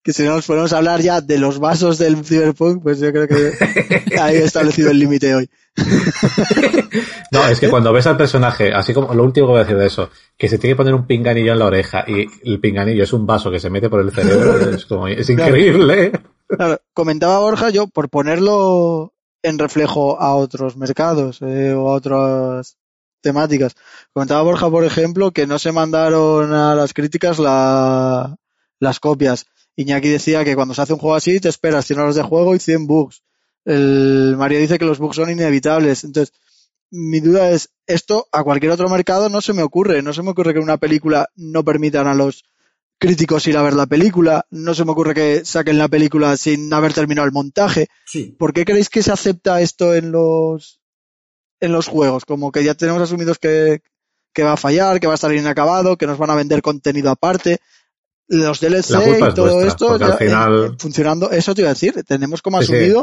que si no nos ponemos a hablar ya de los vasos del Cyberpunk, pues yo creo que ahí he establecido el límite hoy. No, es que cuando ves al personaje, así como lo último que voy a decir de eso, que se tiene que poner un pinganillo en la oreja y el pinganillo es un vaso que se mete por el cerebro, es como, es increíble. ¿eh? Claro, comentaba Borja, yo por ponerlo en reflejo a otros mercados eh, o a otras temáticas. Comentaba Borja, por ejemplo, que no se mandaron a las críticas la- las copias. Iñaki decía que cuando se hace un juego así te esperas 100 horas de juego y 100 bugs. El Mario dice que los bugs son inevitables. Entonces, mi duda es, esto a cualquier otro mercado no se me ocurre. No se me ocurre que en una película no permitan a los críticos ir a ver la película. No se me ocurre que saquen la película sin haber terminado el montaje. sí. ¿Por qué creéis que se acepta esto en los en los juegos? Como que ya tenemos asumidos que, que va a fallar, que va a estar inacabado, que nos van a vender contenido aparte. Los DLC y es todo vuestra, esto al ya, final- eh, funcionando, eso te iba a decir, tenemos como Sí, sí. asumido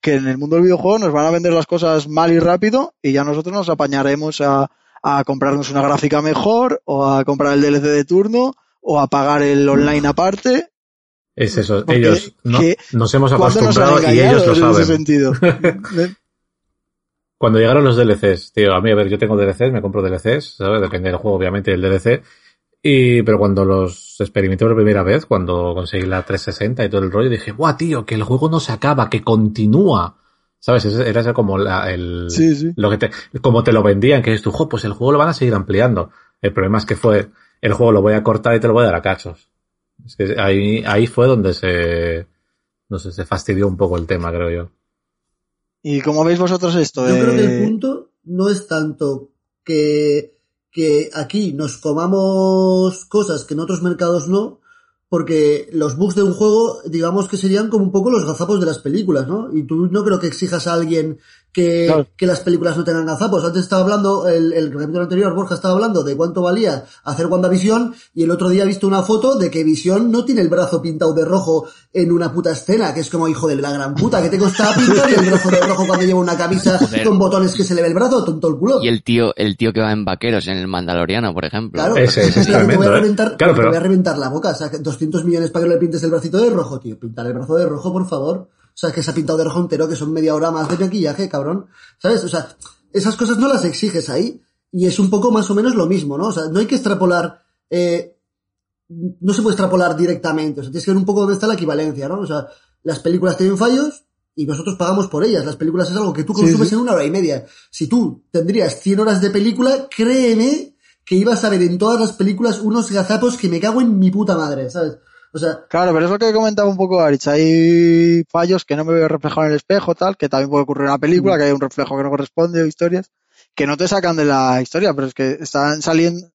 que en el mundo del videojuego nos van a vender las cosas mal y rápido y ya nosotros nos apañaremos a, a comprarnos una gráfica mejor o a comprar el DLC de turno o a pagar el online aparte. Es eso, Porque ellos no- nos hemos ¿Cuándo nos han acostumbrado y ellos lo ese saben. sentido? Cuando llegaron los DLCs, tío, a mí, a ver, yo tengo DLCs, me compro DLCs, ¿sabes? Depende del juego, obviamente, del DLC. Y, pero cuando los experimenté por primera vez, cuando conseguí la 360 y todo el rollo, dije, ¡buah, tío! Que el juego no se acaba, que continúa. ¿Sabes? Era ese como la, el, Sí, sí. lo que te, como te lo vendían, que es tu juego, pues el juego lo van a seguir ampliando. El problema es que fue, el juego lo voy a cortar y te lo voy a dar a cachos. Es que ahí, ahí fue donde se, no sé, se fastidió un poco el tema, creo yo. ¿Y cómo veis vosotros esto? Yo creo que Eh, el punto no es tanto que, que aquí nos comamos cosas que en otros mercados no, porque los bugs de un juego, digamos que serían como un poco los gazapos de las películas, ¿no? Y tú no creo que exijas a alguien que, Claro. que las películas no tengan gazapos. Antes estaba hablando, el, el capítulo anterior, Borja estaba hablando de cuánto valía hacer WandaVision, y el otro día he visto una foto de que Visión no tiene el brazo pintado de rojo en una puta escena, que es como hijo de la gran puta, que te costaba pintar el brazo de rojo cuando lleva una camisa Joder. con botones que se le ve el brazo, tonto el culo. Y el tío, el tío que va en vaqueros en el Mandaloriano, por ejemplo. Claro, Ese- ese es claro, te voy a ¿eh? reventar, te voy a reventar la boca. O sea, que 200 millones para que le pintes el bracito de rojo, tío. Pintar el brazo de rojo, por favor. O sea, que se ha pintado de rojo entero, que son media hora más de maquillaje, cabrón. ¿Sabes? O sea, esas cosas no las exiges ahí. Y es un poco más o menos lo mismo, ¿no? O sea, no hay que extrapolar, eh, no se puede extrapolar directamente. O sea, tienes que ver un poco dónde está la equivalencia, ¿no? O sea, las películas tienen fallos y nosotros pagamos por ellas. Las películas es algo que tú Sí, consumes sí. en una hora y media. Si tú tendrías 100 horas de película, créeme que ibas a ver en todas las películas unos gazapos que me cago en mi puta madre, ¿sabes? O sea, Claro, pero es lo que comentaba un poco Arich. Hay fallos que no me veo reflejado en el espejo, tal, que también puede ocurrir en una película, que hay un reflejo que no corresponde o historias, que no te sacan de la historia, pero es que están saliendo.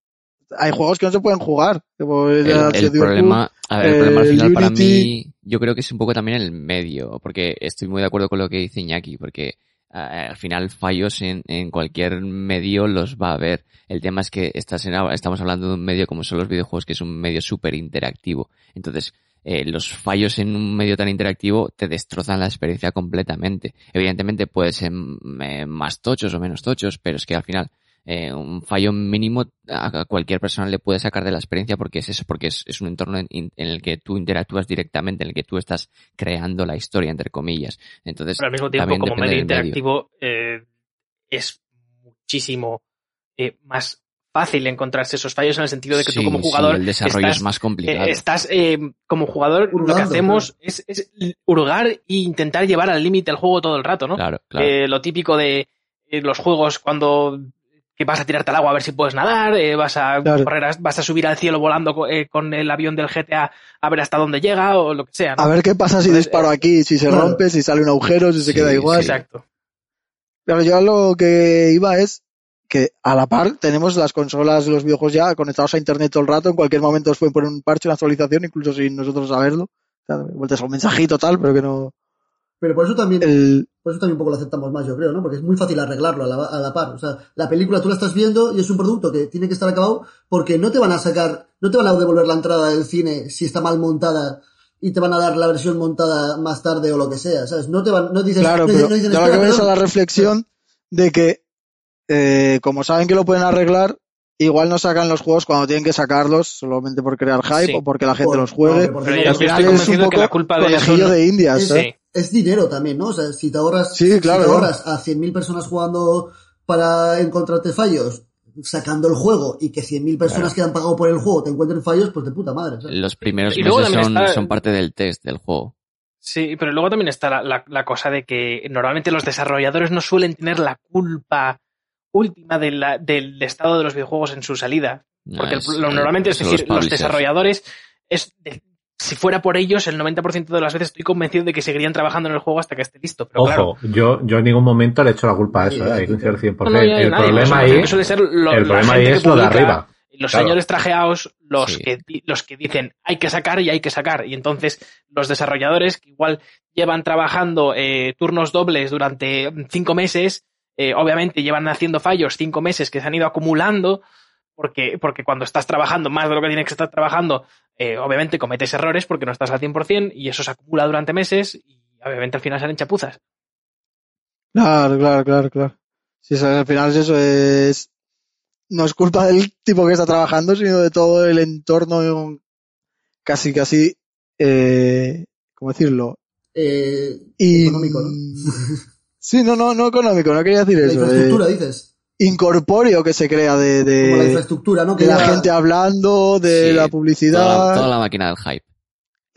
Hay juegos que no se pueden jugar. como el El, el Cyberpunk. problema, a ver, el problema al final para mí, yo creo que es un poco también el medio, porque estoy muy de acuerdo con lo que dice Iñaki, porque eh, al final fallos en, en cualquier medio los va a haber. El tema es que estás en- estamos hablando de un medio como son los videojuegos, que es un medio súper interactivo. Entonces, eh, los fallos en un medio tan interactivo te destrozan la experiencia completamente. Evidentemente puede ser mm, eh, más tochos o menos tochos, pero es que al final eh, un fallo mínimo a cualquier persona le puede sacar de la experiencia porque es eso, porque es, es un entorno en, en el que tú interactúas directamente, en el que tú estás creando la historia, entre comillas. Entonces, Pero al mismo tiempo, como medio interactivo, eh, es muchísimo eh, más fácil encontrarse esos fallos en el sentido de que Sí, tú como sí, jugador el desarrollo estás, es más complicado. eh, estás eh, como jugador lo que hacemos es, es hurgar e intentar llevar al límite el juego todo el rato, ¿no? Claro, claro. Eh, lo típico de los juegos cuando que vas a tirarte al agua a ver si puedes nadar, eh, vas a Claro. correr, a- vas a subir al cielo volando co- eh, con el avión del GTA a ver hasta dónde llega o lo que sea. ¿no? A ver qué pasa si Entonces, disparo eh, aquí, si se claro. rompe, si sale un agujero, si se Sí, queda igual. sí. Exacto. Pero yo a lo que iba es que a la par tenemos las consolas de los videojuegos ya conectados a internet todo el rato, en cualquier momento os pueden poner un parche, una actualización, incluso sin nosotros saberlo. O sea, vueltas a un mensajito tal, pero que no. Pero por eso también, El, por eso también un poco lo aceptamos más, yo creo, ¿no? Porque es muy fácil arreglarlo a la, a la par. O sea, la película tú la estás viendo y es un producto que tiene que estar acabado porque no te van a sacar, no te van a devolver la entrada del cine si está mal montada y te van a dar la versión montada más tarde o lo que sea, ¿sabes? No te van, no dices, claro, no, pero no dicen, "Espera, que veo es a perdón". la reflexión de que, eh, como saben que lo pueden arreglar, igual no sacan los juegos cuando tienen que sacarlos solamente por crear hype Sí. o porque la gente Por- los juegue. no, Pero yo estoy es un poco que la culpa de eso de indias. Es- ¿eh? Es dinero también, ¿no? O sea, si te ahorras, Sí, si claro, te claro. ahorras a 100.000 personas jugando para encontrarte fallos, sacando el juego y que 100.000 personas que han pagado por el juego te encuentren fallos, pues de puta madre. ¿sabes? Los primeros Y meses son, está- son parte del test del juego. Sí, pero luego también está la, la- la cosa de que normalmente los desarrolladores no suelen tener la culpa última de la- del estado de los videojuegos en su salida. No, Porque el- lo- normalmente, es decir, los desarrolladores, es si fuera por ellos, el 90% de las veces estoy convencido de que seguirían trabajando en el juego hasta que esté listo. Pero Ojo, claro, yo, yo en ningún momento le echo la culpa a eso, Sí, ¿eh? hay que al 100%. no, no, el nadie, problema eso ahí, suele ser lo- el problema ahí es lo de arriba. Los Claro. señores trajeados, los, Sí. que, los que dicen hay que sacar y hay que sacar. Y entonces los desarrolladores que igual llevan trabajando eh, turnos dobles durante cinco meses, eh, obviamente llevan haciendo fallos cinco meses que se han ido acumulando, porque, porque cuando estás trabajando más de lo que tienes que estar trabajando, eh, obviamente cometes errores porque no estás al 100% y eso se acumula durante meses y obviamente al final salen chapuzas. Claro, claro, claro, claro. Si eso, al final es eso, es no es culpa del tipo que está trabajando, sino de todo el entorno casi, casi, eh, ¿cómo decirlo? Eh, Y, Económico, ¿no? Sí, no, no, no económico, no quería decir la eso. infraestructura, eh, dices. Incorpóreo que se crea de, de, Como la infraestructura, ¿no? Que de la ya- gente hablando, de Sí, la publicidad. toda la máquina del hype.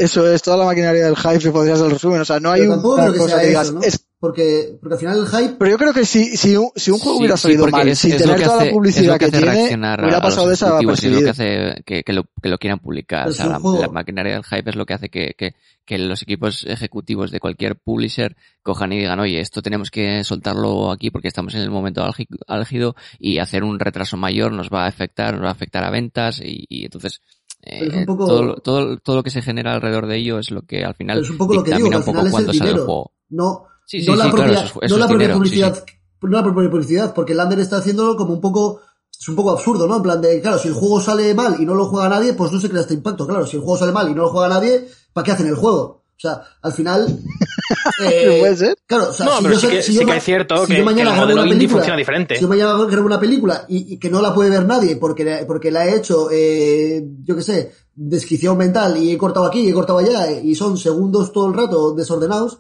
Eso es toda la maquinaria del hype, podría ser el resumen. O sea, no hay Pero tampoco una creo que cosa sea que digas. eso, ¿no? es- Porque, porque al final el hype pero yo creo que si, si, un, si un juego Sí, hubiera salido mal, es- sin es tener toda hace- la publicidad que que, hace tiene, hubiera pasado es lo que hace que, que lo, que lo quieran publicar. Pero O sea, la, juego- la maquinaria del hype es lo que hace que, que, que los equipos ejecutivos de cualquier publisher cojan y digan, oye, esto tenemos que soltarlo aquí porque estamos en el momento álgi- álgido y hacer un retraso mayor nos va a afectar, nos va a afectar a ventas y, y entonces Es eh, un poco- todo, lo- todo, todo lo que se genera alrededor de ello es lo que al final es un poco lo que digo, un al poco final es cuándo el sale el dinero. juego. no, Sí, sí, no la propia, claro, eso es- eso no la propia dinero, publicidad, no la propia publicidad, porque Lander está haciéndolo como un poco, es un poco absurdo, ¿no? En plan de, claro, si el juego sale mal y no lo juega nadie, pues no se crea este impacto. Claro, si el juego sale mal y no lo juega nadie, ¿para qué hacen el juego? O sea, al final, eh, ¿Puede ser? claro, o sea, No, si pero yo sí sé- que, si sí que es cierto si que, yo que mañana el grabo modelo indie película, funciona diferente. Si yo mañana grabo una película y, y que no la puede ver nadie porque, porque la he hecho, eh, yo qué sé, desquiciado mental y he cortado aquí y he cortado allá y son segundos todo el rato desordenados,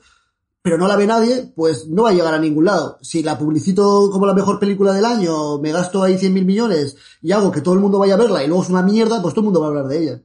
pero no la ve nadie, pues no va a llegar a ningún lado. Si la publicito como la mejor película del año, me gasto ahí 100 mil millones y hago que todo el mundo vaya a verla y luego es una mierda, pues todo el mundo va a hablar de ella.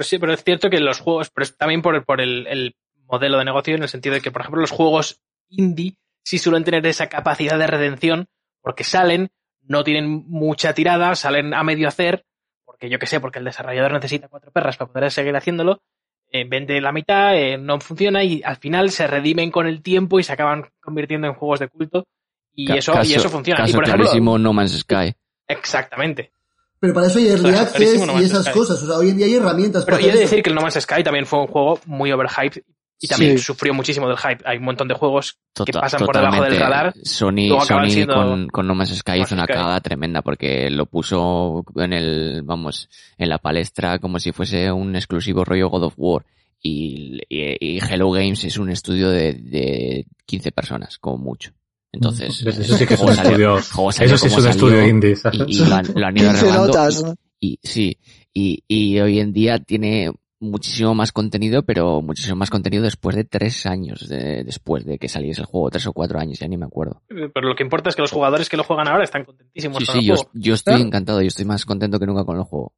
Pero sí, pero es cierto que los juegos, pero es también por, por el, el modelo de negocio, en el sentido de que, por ejemplo, los juegos indie sí suelen tener esa capacidad de redención, porque salen, no tienen mucha tirada, salen a medio hacer, porque yo que sé, porque el desarrollador necesita cuatro perras para poder seguir haciéndolo, eh, vende la mitad, eh, no funciona y al final se redimen con el tiempo y se acaban convirtiendo en juegos de culto y, Ca- eso, y eso funciona. Y Caso por ejemplo, No Man's Sky. exactamente. Pero para eso hay early Claro, access clarísimo, no y esas Sky. cosas. O sea, hoy en día hay herramientas Pero para he de eso. decir que el No Man's Sky también fue un juego muy overhyped y también Sí. sufrió muchísimo del hype. Hay un montón de juegos que Tota- pasan por debajo del radar. Sony, Sony siendo con, con No Man's Sky No hizo una Sky. cagada tremenda porque lo puso en el, vamos, en la palestra como si fuese un exclusivo rollo God of War. Y, y- y Hello Games es un estudio de, de 15 personas, como mucho. Entonces, Eso sí que es un estudio, el juego salió eso sí es un estudio indie. Y, y lo, han, lo han ido 15 arreglando notas. y- ¿no? y sí, y, y hoy en día tiene muchísimo más contenido, pero muchísimo más contenido después de tres años, de- después de que saliese el juego, tres o cuatro años, ya ni me acuerdo. Pero lo que importa es que los jugadores que lo juegan ahora están contentísimos Sí, con sí, el yo, juego. yo estoy Claro. encantado, yo estoy más contento que nunca con el juego.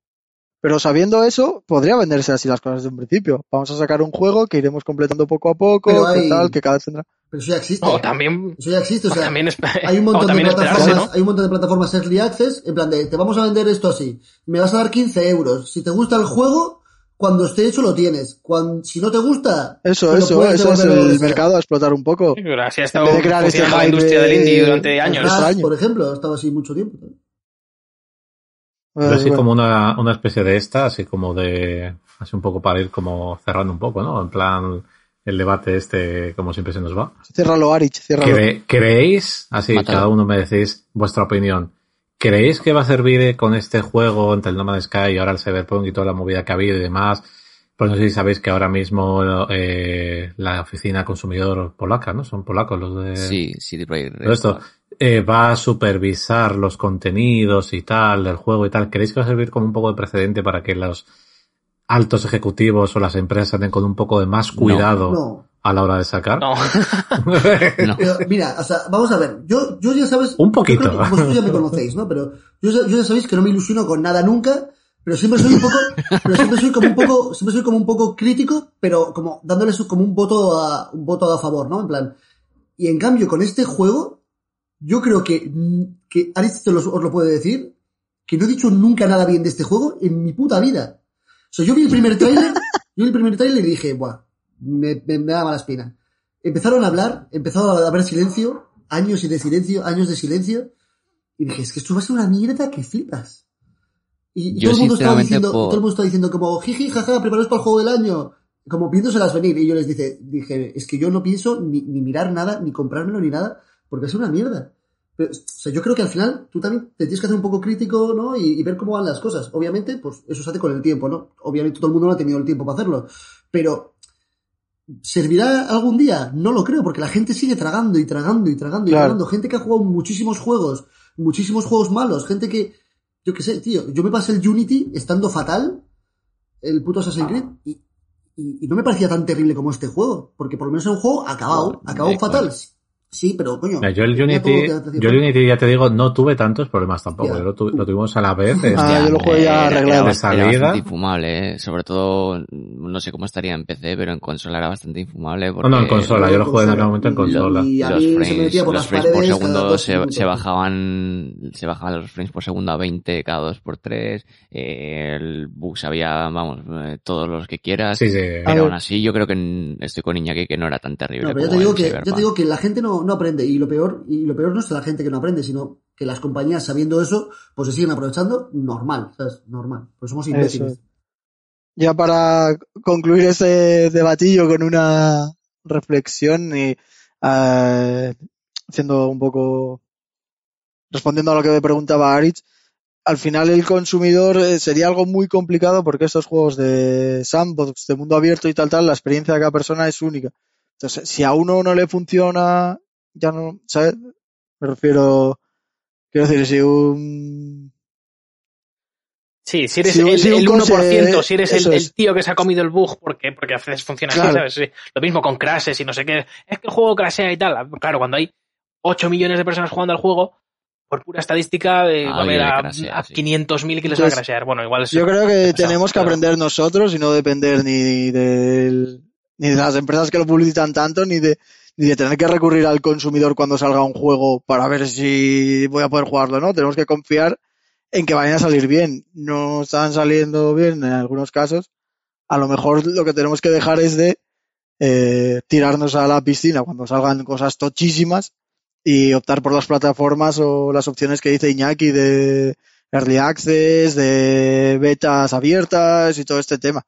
Pero sabiendo eso, podría venderse así las cosas desde un principio. Vamos a sacar un juego que iremos completando poco a poco, Pero que hay- tal, que cada vez tendrá. Pero eso ya existe. O también, Eso ya existe. O o sea, también, es- hay un o montón de también plataformas, ¿no? hay un montón de plataformas early access, en plan de, te vamos a vender esto así. Me vas a dar 15 euros. Si te gusta el juego, cuando esté hecho lo tienes. Cuando, si no te gusta, Eso, eso, eso es el mercado a explotar un poco. Sí, pero así ha estado de crear este la industria del de- indie durante años. Extraño. por ejemplo, ha estado así mucho tiempo. Pero así bueno. como una, una especie de esta, así como de, así un poco para ir como cerrando un poco, ¿no? En plan, el debate este, como siempre se nos va. Ciérralo, Arich, ciérralo. ¿Cre- ¿Creéis, así Mátalo. cada uno me decís vuestra opinión, ¿creéis que va a servir con este juego entre el No Man's Sky y ahora el Cyberpunk y toda la movida que ha habido y demás? Pues no sé si sabéis que ahora mismo eh, la oficina consumidor polaca, ¿no? Son polacos los de... Sí, CD Projekt. Todo esto eh, va a supervisar los contenidos y tal del juego y tal. ¿Creéis que va a servir como un poco de precedente para que los altos ejecutivos o las empresas anden con un poco de más cuidado No. a la hora de sacar? No, No. Pero, mira, o sea, vamos a ver. Yo, yo ya sabes. Un poquito. que vosotros ya me conocéis, ¿no? Pero yo, ya- yo ya sabéis que no me ilusiono con nada nunca. Pero siempre soy un poco, pero siempre soy como un poco, siempre soy como un poco crítico, pero como dándole su- como un voto a, un voto a favor, ¿no? En plan. Y en cambio, con este juego, yo creo que, que Aritz te lo- os lo puede decir, que no he dicho nunca nada bien de este juego en mi puta vida. Sea, yo vi el primer tráiler, yo vi el primer tráiler y dije, buah, me, me, me da mala espina. Empezaron a hablar, empezó a haber silencio, años y de silencio, años de silencio, y dije, es que esto va a ser una mierda que flipas. Y, y Yo, todo, el mundo estaba diciendo, por- todo el mundo estaba diciendo como, jiji, jaja, preparaos para el juego del año, como viéndoselas venir, y yo les dije, dije, es que yo no pienso ni, ni mirar nada, ni comprármelo, ni nada, porque es una mierda. Pero, o sea, yo creo que al final tú también te tienes que hacer un poco crítico, ¿no? Y, y ver cómo van las cosas. Obviamente, pues eso se hace con el tiempo, ¿no? Obviamente todo el mundo no ha tenido el tiempo para hacerlo. Pero, ¿servirá algún día? No lo creo, porque la gente sigue tragando y tragando y tragando y tragando. Gente que ha jugado muchísimos juegos, muchísimos juegos malos, gente que, yo qué sé, tío, yo me pasé el Unity estando fatal, el puto Assassin's Creed, y, y- y no me parecía tan terrible como este juego, porque por lo menos era un juego acabado, acabado fatal. Sí, pero coño. Mira, yo el Unity, yo el. Unity ya te digo, no tuve tantos problemas tampoco. Yo lo, tu- lo tuvimos a la vez. Ah, yo lo jugué ya arreglado. Era, salida. bastante infumable, ¿eh? sobre todo, no sé cómo estaría en PC, pero en consola era bastante infumable. No, Porque no, en consola. Yo lo jugué en aquel consola. momento en consola. Y a los se frames, por los frames segundo se, bajaban, se bajaban los frames por segundo a 20 cada 2 por 3 eh, el bugs había, vamos, eh, todos los que quieras. Sí, sí. Pero aún así yo creo que en- estoy con Iñaki que no era tan terrible No, pero ya como te digo que, ya te digo que la gente no, no aprende y lo peor, y lo peor no es la gente que no aprende, sino que las compañías sabiendo eso, pues se siguen aprovechando normal, ¿sabes? Normal. Pues somos imbéciles. Eso. Ya para concluir ese debatillo con una reflexión y eh, haciendo un poco respondiendo a lo que me preguntaba Aritz, al final el consumidor eh, sería algo muy complicado porque estos juegos de sandbox, de mundo abierto y tal tal, la experiencia de cada persona es única. Entonces, si a uno no le funciona, ya no, ¿sabes? Me refiero, quiero decir, si un Sí, si eres Si un- el, si el 1%, coche- si eres el, tío que se ha comido el bug porque, porque haces funciona Claro. así, ¿sabes? Sí. Lo mismo con crashes y no sé qué. Es que el juego crashea y tal. Claro, cuando hay 8 millones de personas jugando al juego, por pura estadística, eh, va a haber a, crashea, a sí. 500.000 que les va a crashear. Bueno, igual es... Yo creo que tenemos que aprender nosotros y no depender ni del, ni de las empresas que lo publicitan tanto, ni de, ni de tener que recurrir al consumidor cuando salga un juego para ver si voy a poder jugarlo o no. Tenemos que confiar en que vayan a salir bien. No están saliendo bien en algunos casos. A lo mejor lo que tenemos que dejar es de eh, tirarnos a la piscina cuando salgan cosas tochísimas y optar por las plataformas o las opciones que dice Iñaki de early access, de betas abiertas y todo este tema.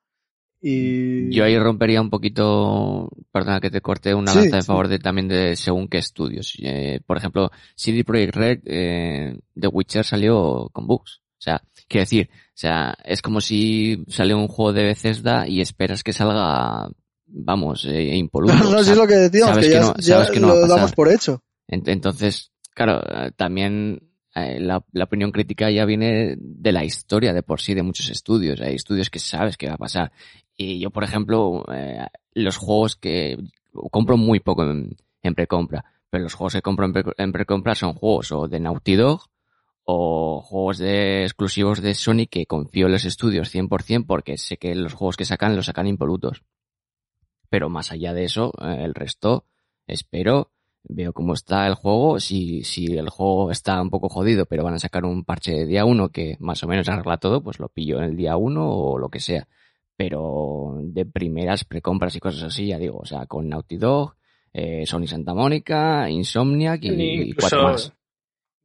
Y Yo ahí rompería un poquito, perdona que te corte, una Sí, lanza de sí. favor de también de según qué estudios. Eh, por ejemplo, CD Projekt Red, eh, The Witcher salió con bugs. O sea, quiero decir, o sea, es como si sale un juego de Bethesda y esperas que salga, vamos, eh, impoluto. no, no, sea, es lo que decíamos, sabes que que ya, no- ya que no lo damos por hecho. Ent- Entonces, claro, eh, también eh, la, la opinión crítica ya viene de la historia de por sí de muchos estudios. Hay estudios que sabes que va a pasar. Y yo, por ejemplo, eh, los juegos que compro muy poco en, precompra, pero los juegos que compro en, pre- precompra son juegos o de Naughty Dog o juegos de exclusivos de Sony que confío en los estudios 100% porque sé que los juegos que sacan los sacan impolutos. Pero más allá de eso, eh, el resto, espero, veo cómo está el juego, si, si el juego está un poco jodido, pero van a sacar un parche de día uno que más o menos arregla todo, pues lo pillo en el día uno o lo que sea. Pero de primeras precompras y cosas así, ya digo, o sea, con Naughty Dog, eh, Sony Santa Mónica, Insomniac y, y cuatro más.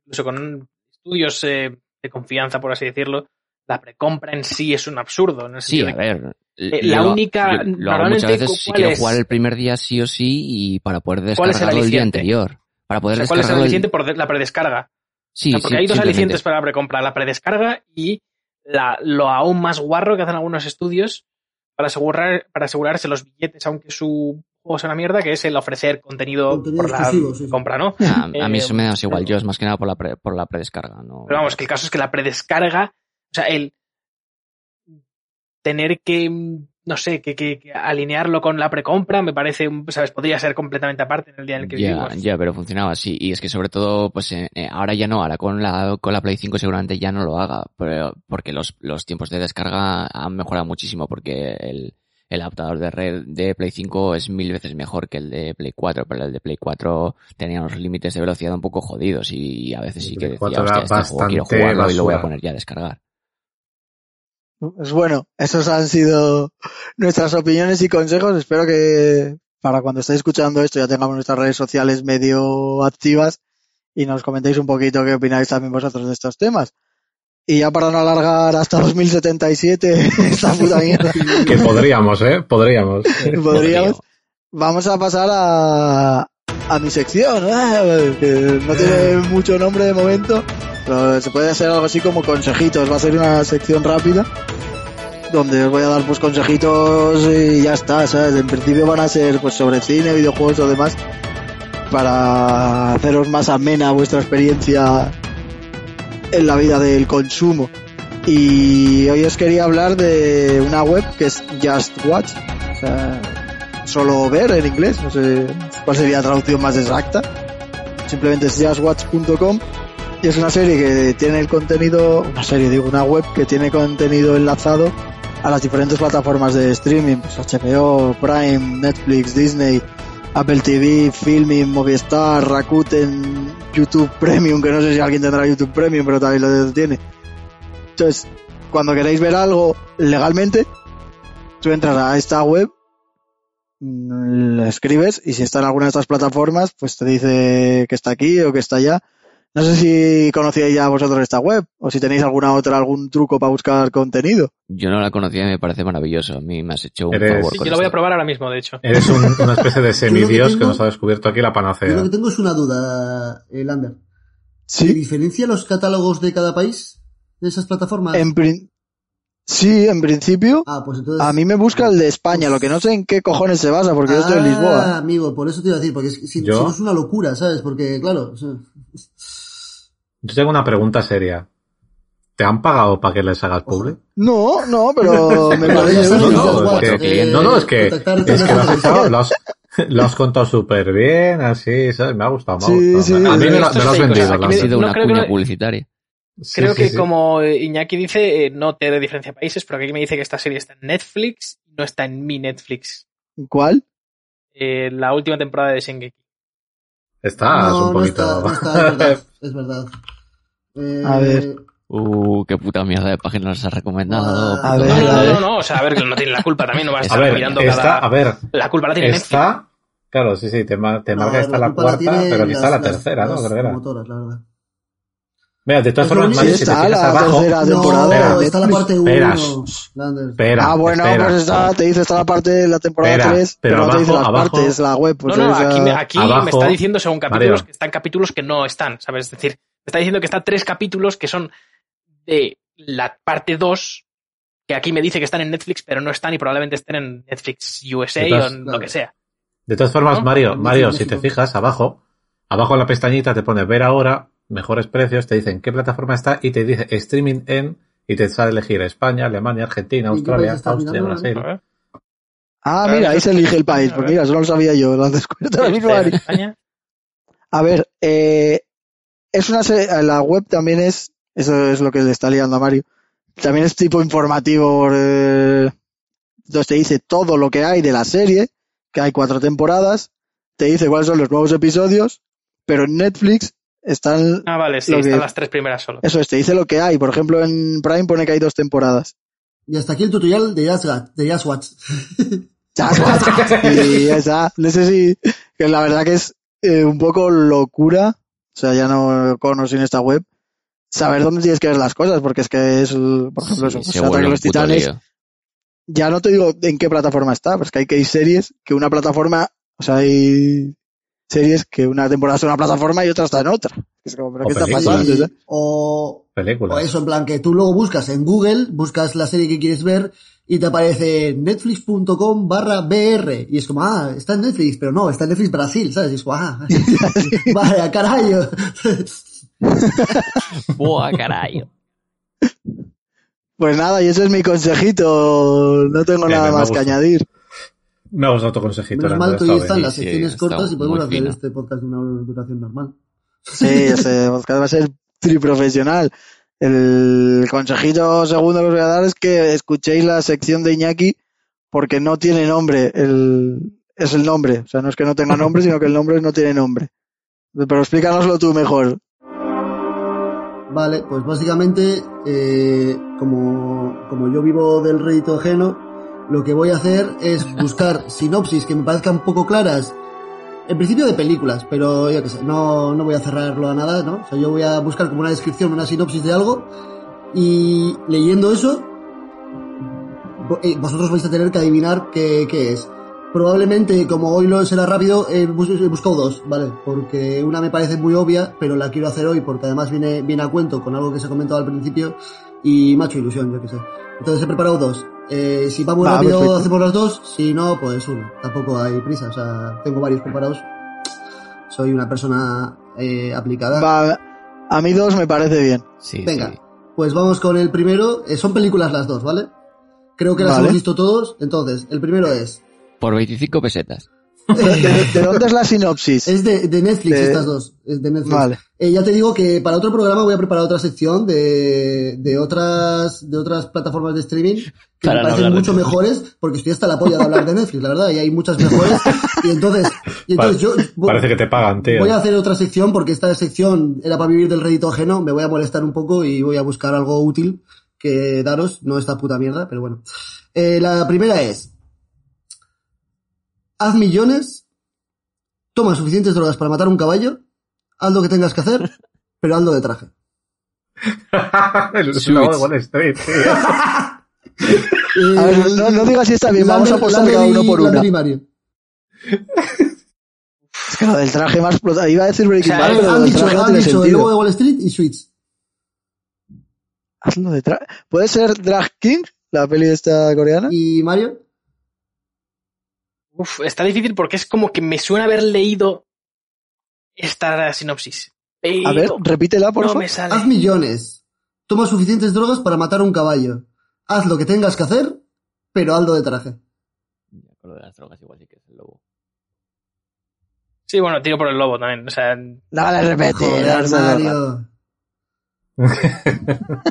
incluso con estudios eh, de confianza, por así decirlo, la precompra en sí es un absurdo. en el Sí, a ver. Eh, la lo- única- yo lo hago muchas veces si ¿cuál quiero es? jugar el primer día sí o sí y para poder ¿Cuál es el descargarlo el día anterior. Para o poder sea, ¿Cuál es el descargarlo el- aliciente por la predescarga? Sí, O sea, porque sí, hay dos alicientes para la precompra, la predescarga y la, lo aún más guarro que hacen algunos estudios para asegurar, para asegurarse los billetes, aunque su juego sea una mierda, que es el ofrecer contenido, Contenido por la exclusivo, sí, sí. compra, ¿no? A, a mí Eh, eso me da más igual. Yo es más que nada por la, pre- por la predescarga. No, Pero vamos, que el caso es que la predescarga, o sea, el tener que, no sé, que, que- que alinearlo con la precompra me parece, un- ¿sabes? Podría ser completamente aparte en el día en el que Ya, vivimos. ya, pero funcionaba así. Y es que sobre todo, pues eh, eh, ahora ya no, ahora con la, con la Play 5 seguramente ya no lo haga, pero, porque los, los tiempos de descarga han mejorado muchísimo porque el, el adaptador de red de Play 5 es mil veces mejor que el de Play 4, pero el de Play 4 tenía unos límites de velocidad un poco jodidos y a veces sí que decía, 4 hostia, este juego quiero bastante jugarlo y lo voy a basura. poner ya a descargar. Pues bueno, esos han sido nuestras opiniones y consejos. Espero que para cuando estéis escuchando esto ya tengamos nuestras redes sociales medio activas y nos comentéis un poquito qué opináis también vosotros de estos temas. Y ya para no alargar hasta 2077 esta puta mierda, Que podríamos, ¿eh? Podríamos. podríamos, vamos a pasar a, a mi sección, ¿eh? que no tiene mucho nombre de momento, pero se puede hacer algo así como consejitos. Va a ser una sección rápida donde os voy a dar pues consejitos y ya está, ¿sabes? En principio van a ser pues sobre cine, videojuegos o demás para haceros más amena vuestra experiencia en la vida del consumo. Y hoy os quería hablar de una web que es Just Watch, solo ver en inglés, no sé cuál sería la traducción más exacta. simplemente es jazzwatch.com y es una serie que tiene el contenido, una serie, digo, una web que tiene contenido enlazado a las diferentes plataformas de streaming, pues HBO, Prime, Netflix, Disney, Apple TV, Filming, Movistar, Rakuten, YouTube Premium, que no sé si alguien tendrá YouTube Premium, pero también lo tiene. Entonces, cuando queréis ver algo legalmente, tú entras a esta web, mm, le escribes y si está en alguna de estas plataformas, pues te dice que está aquí o que está allá. No sé si conocíais ya vosotros esta web o si tenéis alguna otra, algún truco para buscar contenido. Yo no la conocía y me parece maravilloso. A mí me has hecho un Eres- favor Sí, yo lo voy a probar ahora mismo, de hecho. Eres un- una especie de semidios que tengo- nos ha descubierto aquí la Yo lo panacea. que tengo es una duda, eh, Lander. ¿Se Sí, diferencia los catálogos de cada país de esas plataformas? en, prin- sí, en principio, Ah, pues entonces... a mí me busca el de España, lo que no sé en qué cojones se basa, porque yo estoy en Ah, Lisboa. amigo, por eso te iba a decir, porque es- si, ¿Yo? si no es una locura, ¿sabes? Porque, claro, o sea, Yo tengo una pregunta seria. ¿Te han pagado para que les hagas publi? No, no, pero me parece no, ya es que- eh, No, no, es que, contactar es que lo has, echado- lo has- lo has contado súper bien, así, ¿sabes? Me ha gustado, me ha Sí, gustado. sí. a mí me, lo- me has vendido. Ha sido no una creo que cuña no- publicitaria. Sí, Creo sí, que sí. como eh, Iñaki dice, eh, no te diferencia países, pero aquí me dice que esta serie está en Netflix, no está en mi Netflix. ¿Cuál? Eh, la última temporada de Shingeki. Estás no, un no poquito... está, no está, es verdad. Es verdad. Eh, A ver. Uh, qué puta mierda de página nos has recomendado. Ah, A ver, No, no, a no, ver. no, no, o sea, a ver, que no tiene la culpa también, no vas a a estar ver, mirando está, cada... a ver, La culpa la tiene Netflix. está... Claro, sí, sí, te, ma- te no, marca esta la la cuarta, pero quizá la las- tercera, ¿no? las la verdad. Mira, de todas formas, Sí si te está fijas la abajo... tercera temporada. No, de está la parte Esperas. 1. Lander. Espera, ah, bueno, espera. pues está, te dice está la parte de la temporada Espera, 3, pero pero, no te dice abajo- las abajo- partes, la web. Pues no, no, o sea, aquí, me, aquí me abajo- está diciendo según capítulos Mario. que están capítulos que no están, ¿sabes? Es decir, me está diciendo que están tres capítulos que son de la parte 2, que aquí me dice que están en Netflix, pero no están y probablemente estén en Netflix USA todas- o en lo que sea. De todas formas, ¿No? Mario, Mario, si te fijas abajo, abajo en la pestañita te pone ver ahora, mejores precios, te dicen qué plataforma está y te dice streaming en y te sale elegir España, Alemania, Argentina, ¿Y qué Australia, Austria, Brasil. Ah, mira, ahí se elige el país. Pues ver. mira, eso no lo sabía yo, lo han descubierto ahora mismo, Ari. España. A ver, eh, es una serie, la web también es, eso es lo que le está liando a Mario, también es tipo informativo, eh, entonces te dice todo lo que hay de la serie, que hay cuatro temporadas, te dice cuáles son los nuevos episodios, pero en Netflix están, Ah, vale, sí, que- están las tres primeras solo. eso es, te dice lo que hay, por ejemplo en Prime pone que hay dos temporadas. Y hasta aquí el tutorial de Jazzwatch. De Jazzwatch. y ya está. No sé si, que la verdad que es eh, un poco locura, o sea, ya no con o sin esta web, saber dónde tienes que ver las cosas, porque es que es, por ejemplo, eso, Sí, pues, se los titanes, ya no te digo en qué plataforma está, pero es que hay que hay series que una plataforma, o sea, hay series que una temporada está en una plataforma y otra está en otra. Es como, ¿pero O qué está películas. pasando? Sí, ¿sabes? o, o eso, en plan, que tú luego buscas en Google, buscas la serie que quieres ver y te aparece netflix.com barra BR. Y es como, ah, está en Netflix, pero no, está en Netflix Brasil, ¿sabes? Y es como, ah, vaya, carajo. Buah, caray. Pues nada, y ese es mi consejito, no tengo nada más que añadir. Me ha gustado tu consejito. Menos mal que hoy está están las Sí, secciones está cortas y podemos hacer fino. este podcast de una duración normal. Sí, ese podcast va a ser triprofesional. El consejito segundo que os voy a dar es que escuchéis la sección de Iñaki porque no tiene nombre. El, es el nombre. O sea, no es que no tenga nombre, sino que el nombre no tiene nombre. Pero explícanoslo tú mejor. Vale, pues básicamente, eh, como, como yo vivo del rédito ajeno, lo que voy a hacer es buscar sinopsis que me parezcan poco claras, en principio de películas, pero yo qué sé, no, no voy a cerrarlo a nada, ¿no? O sea, yo voy a buscar como una descripción, una sinopsis de algo, y leyendo eso, eh, vosotros vais a tener que adivinar qué, qué es. Probablemente, como hoy lo será rápido, he, bus- he buscado dos, ¿vale? Porque una me parece muy obvia, pero la quiero hacer hoy porque además viene, viene a cuento con algo que se ha comentado al principio y hecho ilusión, yo qué sé. Entonces he preparado dos. Eh, si va muy Va, rápido, perfecto. hacemos las dos. Si no, pues uno. Tampoco hay prisa, o sea, tengo varios preparados. Soy una persona eh, aplicada. Va, a mí dos me parece bien. Sí, Venga, sí. pues vamos con el primero. Eh, son películas las dos, ¿vale? Creo que las Vale. hemos visto todos. Entonces, el primero es Por 25 pesetas. ¿De, de dónde es la sinopsis? Es de, de Netflix De- estas dos. Es de Netflix. Vale. Eh, ya te digo que para otro programa voy a preparar otra sección de, de otras, de otras plataformas de streaming que Para me no parecen de mucho mejores porque estoy hasta la polla de hablar de Netflix, la verdad, y hay muchas mejores. Y entonces, y entonces yo Parece que te pagan, tío. voy a hacer otra sección porque esta sección era para vivir del rédito ajeno, me voy a molestar un poco y voy a buscar algo útil que daros, no esta puta mierda, pero bueno. Eh, la primera es, haz millones, toma suficientes drogas para matar un caballo, haz lo que tengas que hacer, pero hazlo de traje. El Suits. logo de Wall Street, tío. A ver, no, no digas si está bien, vamos a apostar cada uno por Lander una. y Mario. Es que lo del traje más explotado. Iba a decir Breaking O sea, Bad, Han, pero han dicho, no han tiene dicho el lobo de Wall Street y Suits. Hazlo de traje. ¿Puede ser Drag King, la peli esta coreana? ¿Y Mario? Uf, está difícil porque es como que me suena haber leído esta sinopsis. Pero A ver, repítela, por no favor. me sale. Haz millones. Toma suficientes drogas para matar un caballo. Haz lo que tengas que hacer, pero hazlo de traje. Con lo de las drogas igual sí que es el lobo. Sí, bueno, tiro por el lobo también. O sea, lo No vale repetir. Joder. Mario.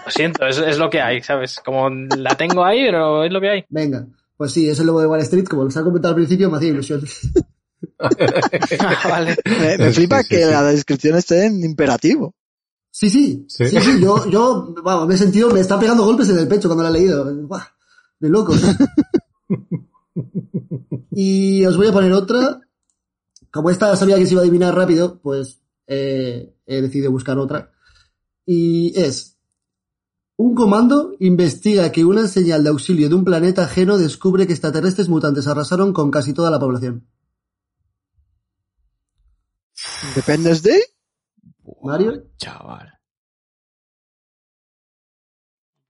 siento, es, es lo que hay, ¿sabes? Como la tengo ahí, pero es lo que hay. Venga. Pues sí, es el lobo de Wall Street, como os ha comentado al principio, me hacía ilusión. vale. Me, flipa sí, que sí. la descripción esté en imperativo. Sí, sí, sí, Sí. sí, yo, yo, vamos, me he sentido, me está pegando golpes en el pecho cuando la he leído. Buah, de loco. y os voy a poner otra. Como esta sabía que se iba a adivinar rápido, pues eh, he decidido buscar otra. Y es, un comando investiga que una señal de auxilio de un planeta ajeno descubre que extraterrestres mutantes arrasaron con casi toda la población. Independence Day. Buah, Mario. Chaval.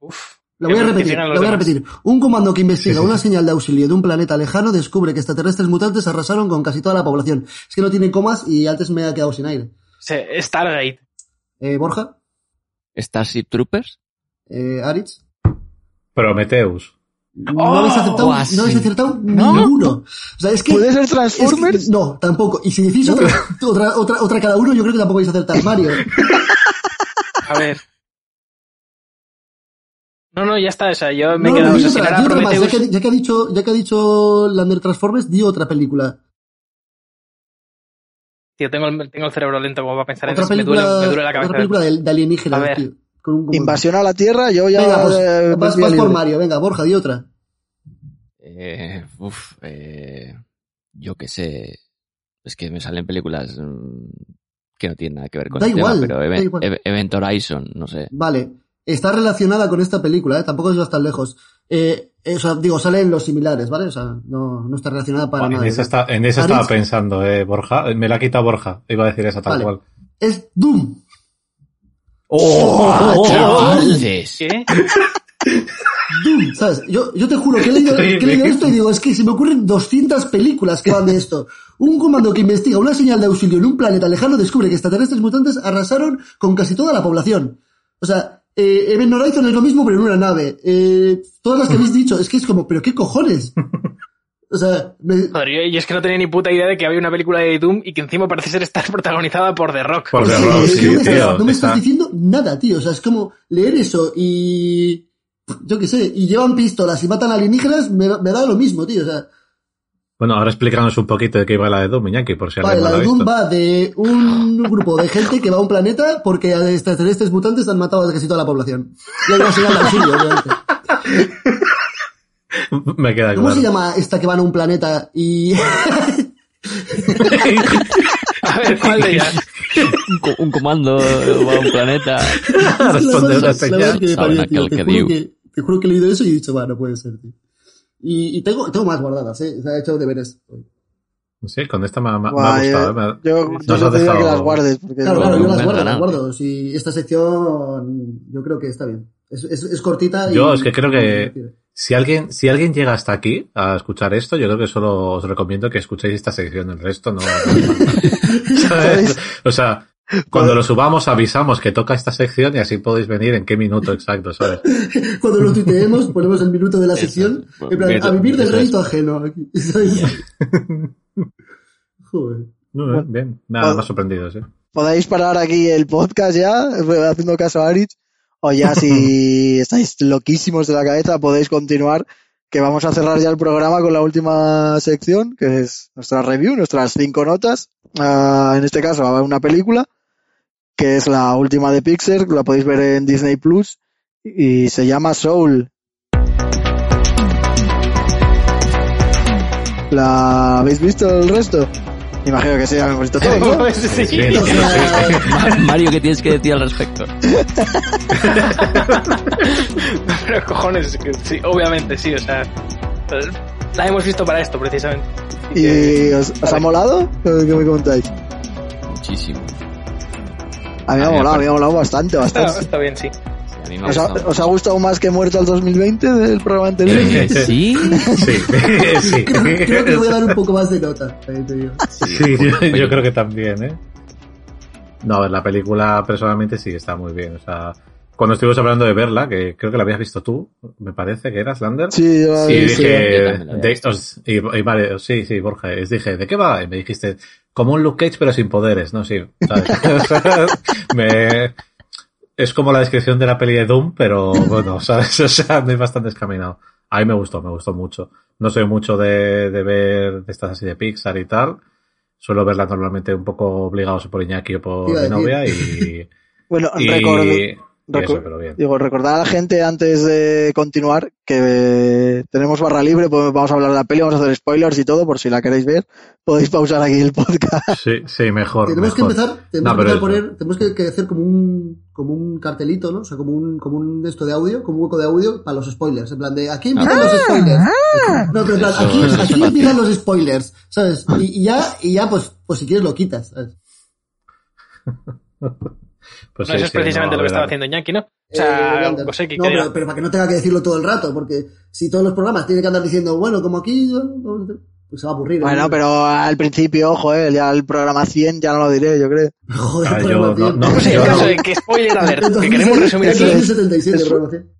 Uf. Lo voy a repetir, lo voy a repetir. Un comando que investiga Sí, sí, una señal de auxilio de un planeta lejano descubre que extraterrestres mutantes arrasaron con casi toda la población. Es que no tiene comas y antes me ha quedado sin aire. Stargate. Eh, Borja, ¿Starship Troopers? Eh, Aritz. Prometheus. No habéis aceptado, Buah, no habéis acertado ¿No? ninguno. O sea, es que. ¿Puede ser es que- Transformers? no, tampoco. Y si decís otra, otra, otra, otra cada uno, yo creo que tampoco vais a acertar. Mario. A ver. No, no, ya está. O sea, yo me he No, quedado. no, o di sea, si no otra, era di otra más. Ya que, ya que ha dicho, ya que ha dicho Lander Transformers, di otra película. Tío, tengo el, tengo el cerebro lento como para pensar Otra en eso. Me película, duele, me duele la cabeza. otra película de, de alienígenas, tío. Con un comando. Invasión a la Tierra, yo ya... Venga, pues, eh, vas, por. Mario. Venga, Borja, di otra. Eh, uf, eh, yo qué sé. Es que me salen películas mm, que no tienen nada que ver con Da el igual, tema, pero da Event, igual. Ev- Event Horizon, no sé. Vale. Está relacionada con esta película, ¿eh? Tampoco es tan lejos. Eh, eh, o sea, digo, salen los similares, ¿vale? O sea, no, no está relacionada para nada. esa, está- en esa estaba pensando, eh, Borja. Me la ha quitado Borja. Iba a decir esa tal Vale. cual. Es Doom. ¡Oh, chavales! ¿Qué? Doom, ¿sabes? Yo, yo te juro que he leído, que he leído esto y digo, es que se me ocurren 200 películas que van de esto. Un comando que investiga una señal de auxilio en un planeta lejano descubre que extraterrestres mutantes arrasaron con casi toda la población. O sea, eh, Event Horizon es lo mismo pero en una nave. Eh, todas las que habéis dicho, es que es como, pero qué cojones. O sea, me- Joder, yo, yo es que no tenía ni puta idea de que había una película de Doom y que encima parece ser estar protagonizada por The Rock. Por The Rock, sí, no me, estás, tío. no me está- estás diciendo nada, tío. O sea, es como leer eso y... Yo qué sé, y llevan pistolas y matan alienígenas, me, me da lo mismo, tío. O sea, Bueno, ahora explícanos un poquito de qué iba la de Doom, Iñaki, por si Vale, alguien no la de Doom va de un grupo de gente que va a un planeta porque a extraterrestres mutantes han matado a casi toda la población. Y hay una señal de auxilio, obviamente. Me queda ¿Cómo claro. se llama esta que van a un planeta y... A ver, ¿cuál de ellas? Un, co- un comando va a un planeta. Responder la señal. que parió, tío. Te que juro que, te juro que he leído eso y he dicho, bueno, no puede ser, tío. Y, y tengo, tengo más guardadas, eh. Se ha hecho deberes. Sí, con esta me, ha- me ha gustado. eh. Yo, Nos yo te digo que dejado- las guardes. Porque Claro, no- claro, yo no las guardo, las guardo. Si esta sección, yo creo que está bien. Es, es, es cortita y... Yo es que creo que- y- Si alguien, si alguien llega hasta aquí a escuchar esto, yo creo que solo os recomiendo que escuchéis esta sección. El resto no. ¿Sabes? o sea, cuando lo subamos avisamos que toca esta sección y así podéis venir en qué minuto exacto, ¿sabes? Cuando lo tuiteemos, ponemos el minuto de la sección. En plan, a vivir del rédito ajeno. aquí, ¿sabes? Joder. No, bien, nada Bueno. más sorprendido, sí. podéis parar aquí el podcast ya, haciendo caso a Aritz, o ya si estáis loquísimos de la cabeza podéis continuar, que vamos a cerrar ya el programa con la última sección, que es nuestra review, nuestras cinco notas. Ah, en este caso, va una película, que es la última de Pixar, la podéis ver en Disney Plus, y se llama Soul. ¿La habéis visto el resto? Imagino que sí, habéis visto todo, ¿no? Sí. Sí, sea, Mario, ¿qué tienes que decir al respecto? Pero cojones, que sí, obviamente sí, o sea. La hemos visto para esto, precisamente. ¿Y os, os ha molado? ¿Qué me contáis? Muchísimo. A mí me ha molado, a mí parece- me ha molado bastante, Está, bastante. está bien, sí. Sí, a mí me ha ¿Os ha, gustado. os ha gustado más que Muerto al 2020 del programa anterior? Sí. Sí, sí. creo, creo que le voy a dar un poco más de nota. Sí, yo, yo creo que también, ¿eh? No, a ver, la película personalmente sí está muy bien. O sea, cuando estuvimos hablando de verla, que creo que la habías visto tú, me parece que eras Lander. Sí, yo la Y dije, de- os- y, y vale, sí, sí, Borja, os dije, ¿de qué va? Y me dijiste, como un Luke Cage pero sin poderes, ¿no? Sí, es como la descripción de la peli de Doom, pero bueno, ¿sabes? O sea, no hay bastante descaminado. A mí me gustó, me gustó mucho. No soy mucho de, de ver de estas así de Pixar y tal. Suelo verlas normalmente un poco obligados por Iñaki o por mi novia y, Bueno, y, recuerdo, y recu- eso, pero bien. digo, recordar a la gente antes de continuar que eh, tenemos barra libre, pues vamos a hablar de la peli, vamos a hacer spoilers y todo, por si la queréis ver, podéis pausar aquí el podcast. Sí, sí, mejor. Tenemos que empezar, tenemos No, que eso. poner, tenemos que, que hacer como un, como un cartelito, ¿no? O sea, como un, como un esto de audio, como un hueco de audio para los spoilers. En plan de, aquí empiezan los spoilers. No, pero en plan, Eso, aquí, eso aquí empiezan los spoilers, ¿sabes? Y, y ya, y ya, pues, pues si quieres lo quitas, ¿sabes? Pues No, eso es precisamente no, lo que estaba haciendo Iñaki, ¿no? O Eh, sea, que no, diga- pero, pero para que no tenga que decirlo todo el rato, porque si todos los programas tienen que andar diciendo, bueno, como aquí, pues se va a aburrir. Bueno, ¿no? pero al principio, ojo, eh, ya el programa 100 ya no lo diré, yo creo. Joder, Ah, yo no- 100. no, Pues caso no. de que spoiler alert, que queremos 2077, resumir aquí. 2077, programa 100.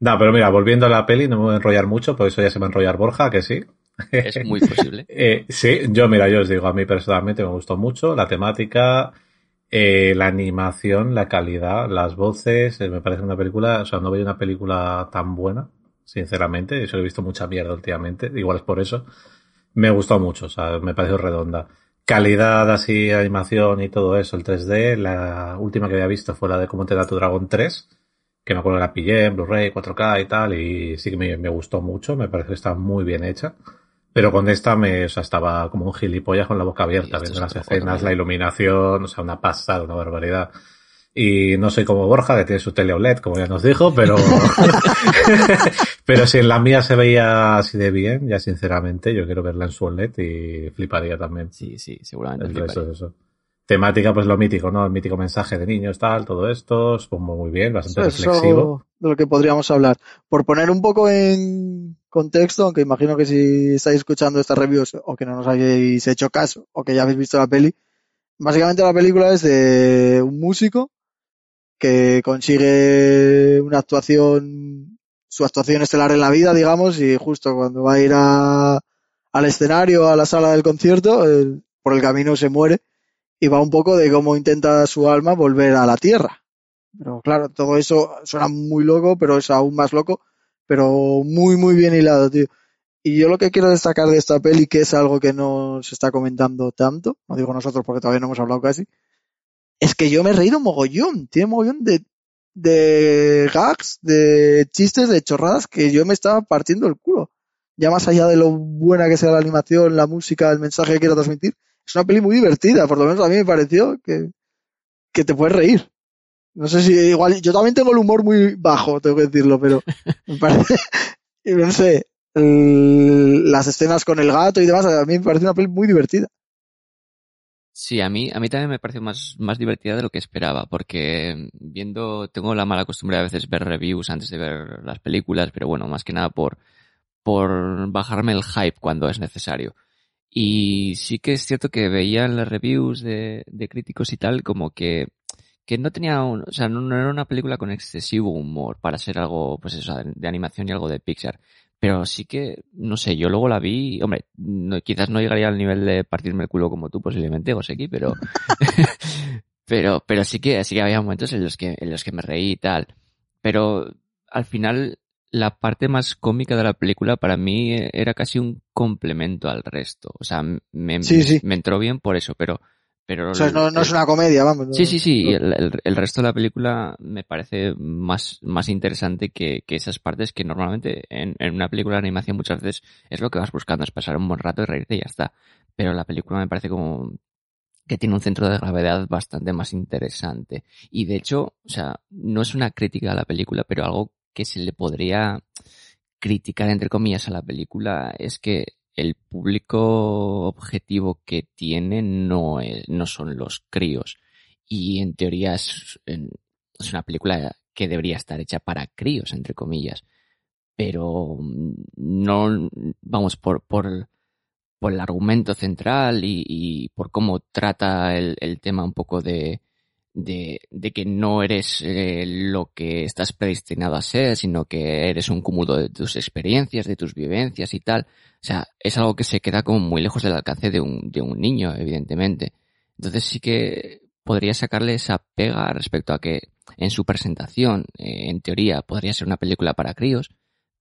No, pero mira, volviendo a la peli, no me voy a enrollar mucho, por eso ya se va a enrollar Borja, que sí. Es muy posible. Eh, sí, yo, mira, yo os digo, a mí personalmente me gustó mucho la temática, eh, la animación, la calidad, las voces, eh, me parece una película, o sea, no veo una película tan buena, sinceramente, eso he visto mucha mierda últimamente, igual es por eso. Me gustó mucho, o sea, me pareció redonda. Calidad así, animación y todo eso, el 3D, la última que había visto fue la de Cómo te da tu dragón 3, que me acuerdo que la pillé en Blu-ray, 4K y tal, y sí que me, me gustó mucho, me parece que está muy bien hecha. Pero con esta me, o sea, estaba como un gilipollas con la boca abierta, viendo las escenas, la iluminación, o sea, una pasada, una barbaridad. Y no soy como Borja, que tiene su tele OLED, como ya nos dijo, pero, pero si en la mía se veía así de bien, ya sinceramente, yo quiero verla en su OLED y fliparía también. Sí, sí, seguramente. Eso, eso, fliparía. eso. Temática, pues lo mítico, ¿no? El mítico mensaje de niños, tal, todo esto, es como muy bien, bastante Eso es reflexivo. de lo que podríamos hablar. Por poner un poco en contexto, aunque imagino que si estáis escuchando estas reviews o que no nos hayáis hecho caso o que ya habéis visto la peli, básicamente la película es de un músico que consigue una actuación, su actuación estelar en la vida, digamos, y justo cuando va a ir a, al escenario, a la sala del concierto, por el camino se muere y va un poco de cómo intenta su alma volver a la tierra. Pero claro, todo eso suena muy loco, pero es aún más loco, pero muy, muy bien hilado, tío. Y yo lo que quiero destacar de esta peli, que es algo que no se está comentando tanto, no digo nosotros porque todavía no hemos hablado casi, es que yo me he reído mogollón, tiene mogollón de, de gags, de chistes, de chorradas que yo me estaba partiendo el culo. Ya más allá de lo buena que sea la animación, la música, el mensaje que quiero transmitir, es una peli muy divertida, por lo menos a mí me pareció que, que te puedes reír. No sé si igual, yo también tengo el humor muy bajo, tengo que decirlo, pero me parece, no sé, el- las escenas con el gato y demás, a mí me parece una peli muy divertida. Sí, a mí, a mí también me pareció más, más divertida de lo que esperaba, porque viendo, tengo la mala costumbre de a veces ver reviews antes de ver las películas, pero bueno, más que nada por, por bajarme el hype cuando es necesario. Y sí que es cierto que veía en las reviews de, de críticos y tal como que, que no tenía un, o sea, no, no era una película con excesivo humor para ser algo, pues eso, de, animación y algo de Pixar. Pero sí que, no sé, yo luego la vi, hombre, no, quizás no llegaría al nivel de partirme el culo como tú posiblemente, Joseki, pero, pero, pero sí que, sí que había momentos en los que, en los que me reí y tal. Pero al final, la parte más cómica de la película para mí era casi un complemento al resto. O sea, me, Sí, sí. me entró bien por eso, pero, pero O sea, no, no es una comedia, vamos. Sí, sí, sí. y El, el- el resto de la película me parece más, más interesante que, que esas partes que normalmente en, en una película de animación muchas veces es lo que vas buscando, es pasar un buen rato y reírte y ya está. Pero la película me parece como que tiene un centro de gravedad bastante más interesante. Y de hecho, o sea, no es una crítica a la película, pero algo que se le podría criticar entre comillas a la película es que el público objetivo que tiene no, no son los críos. Y en teoría es, es una película que debería estar hecha para críos, entre comillas. Pero mm, no, vamos, por, por, por el argumento central y, y por cómo trata el, el tema un poco de, de, que no eres eh, lo que estás predestinado a ser, sino que eres un cúmulo de tus experiencias, de tus vivencias y tal. O sea, es algo que se queda como muy lejos del alcance de un, de un niño, evidentemente. Entonces sí que podría sacarle esa pega respecto a que en su presentación, eh, en teoría, podría ser una película para críos,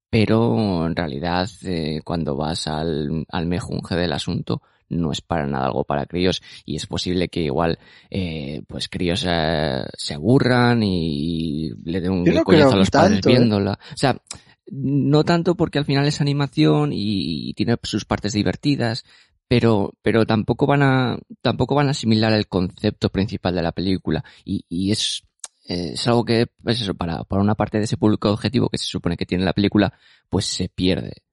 pero en realidad eh, cuando vas al, al mejunje del asunto no es para nada algo para críos y es posible que igual eh, pues críos eh, se aburran y le den un coñazo a los padres tanto, ¿eh? viéndola. O sea, no tanto porque al final es animación y, y tiene sus partes divertidas, pero, pero tampoco van a, tampoco van a asimilar el concepto principal de la película y, y es, eh, es algo que, pues eso, para, para una parte de ese público objetivo que se supone que tiene la película, pues se pierde.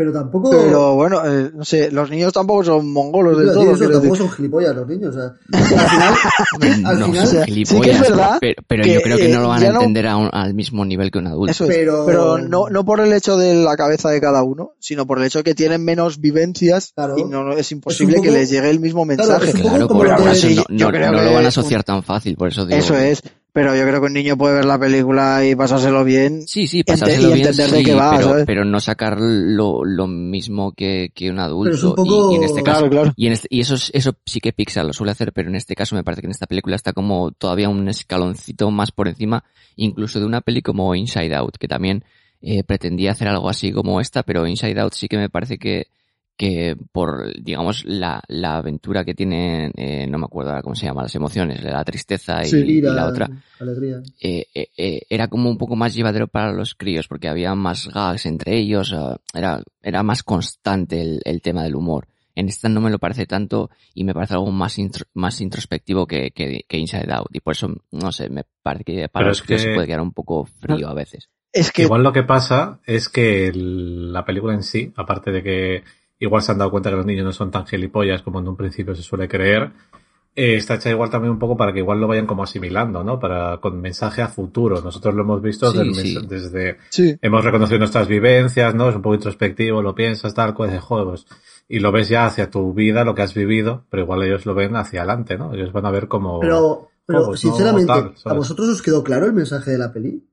Pero tampoco. Pero bueno, eh, no sé, los niños tampoco son mongolos del todo. eso tampoco son gilipollas los niños. O sea, al final, al no final- son o sea, gilipollas, sí que es verdad pero, pero que, yo creo que eh, no lo van a ya no- entender a un- al mismo nivel que un adulto. Eso es. Pero- Pero, no, no por el hecho de la cabeza de cada uno, sino por el hecho de que tienen menos vivencias Claro. y no es imposible poco- que les llegue el mismo Claro, mensaje. es poco Claro, como por que- no, yo no- creo no que lo van a un- asociar tan fácil, por eso digo. Eso es. Pero yo creo que un niño puede ver la película y pasárselo bien. Sí, sí, ente- pasárselo y bien, entender de sí, qué va, pero, ¿sabes? pero no sacar lo, lo mismo que, que un adulto. Pero es un y- poco- y, en este caso, Claro, claro. y, en este- y eso, es- eso sí que Pixar lo suele hacer, pero en este caso me parece que en esta película está como todavía un escaloncito más por encima, incluso de una peli como Inside Out, que también eh, pretendía hacer algo así como esta, pero Inside Out sí que me parece que, que por, digamos, la, la aventura que tiene, eh, no me acuerdo ahora cómo se llama, las emociones, la tristeza y, Sí, y ira, la otra, alegría. eh, eh, eh, era como un poco más llevadero para los críos, porque había más gags entre ellos, eh, era, era más constante el, el tema del humor. En esta no me lo parece tanto y me parece algo más, intro- más introspectivo que, que, que Inside Out. Y por eso, no sé, me parece que para Pero los críos que- se puede quedar un poco frío a veces. Es que Igual lo que pasa es que el- la película en sí, aparte de que igual se han dado cuenta que los niños no son tan gilipollas como en un principio se suele creer, eh, está hecha igual también un poco para que igual lo vayan como asimilando, ¿no? Para con mensaje a futuro. Nosotros lo hemos visto Sí, del sí. desde sí. hemos reconocido nuestras vivencias, ¿no? Es un poco introspectivo, lo piensas, tal, pues de juegos. Y lo ves ya hacia tu vida, lo que has vivido, pero igual ellos lo ven hacia adelante, ¿no? Ellos van a ver como... Pero, pero Juegos, ¿no? sinceramente, Tal, ¿sabes? ¿a vosotros os quedó claro el mensaje de la peli?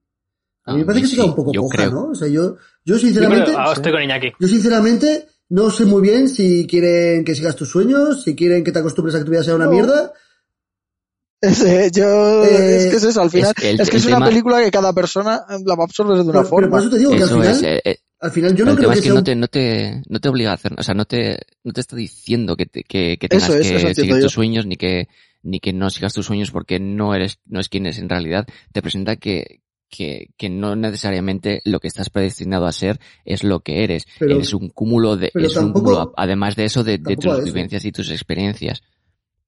A mí me parece mí que se queda un poco yo coja, creo. ¿no? O sea, yo, yo Yo sinceramente, creo- ah, estoy con Iñaki. yo sinceramente no sé muy bien si quieren que sigas tus sueños, si quieren que te acostumbres a que tu vida sea una No. mierda. Ese, yo, Eh, es que es eso, al final, es que el- es que es una tema- película que cada persona la va a absorber de una Pero, pero forma. por eso te digo que al final, es, eh, eh, al final yo no creo que es que sea no un- te, no te, no te obliga a hacer, o sea, no te, no te está diciendo que, te- que, que tengas Eso es, eso que seguir yo. tus sueños ni que, ni que no sigas tus sueños porque no eres, no es quien eres en realidad. Te presenta que, que, que no necesariamente lo que estás predestinado a ser es lo que eres. Pero- eres un cúmulo de, es un cúmulo, además de eso, de, tus vivencias y tus experiencias.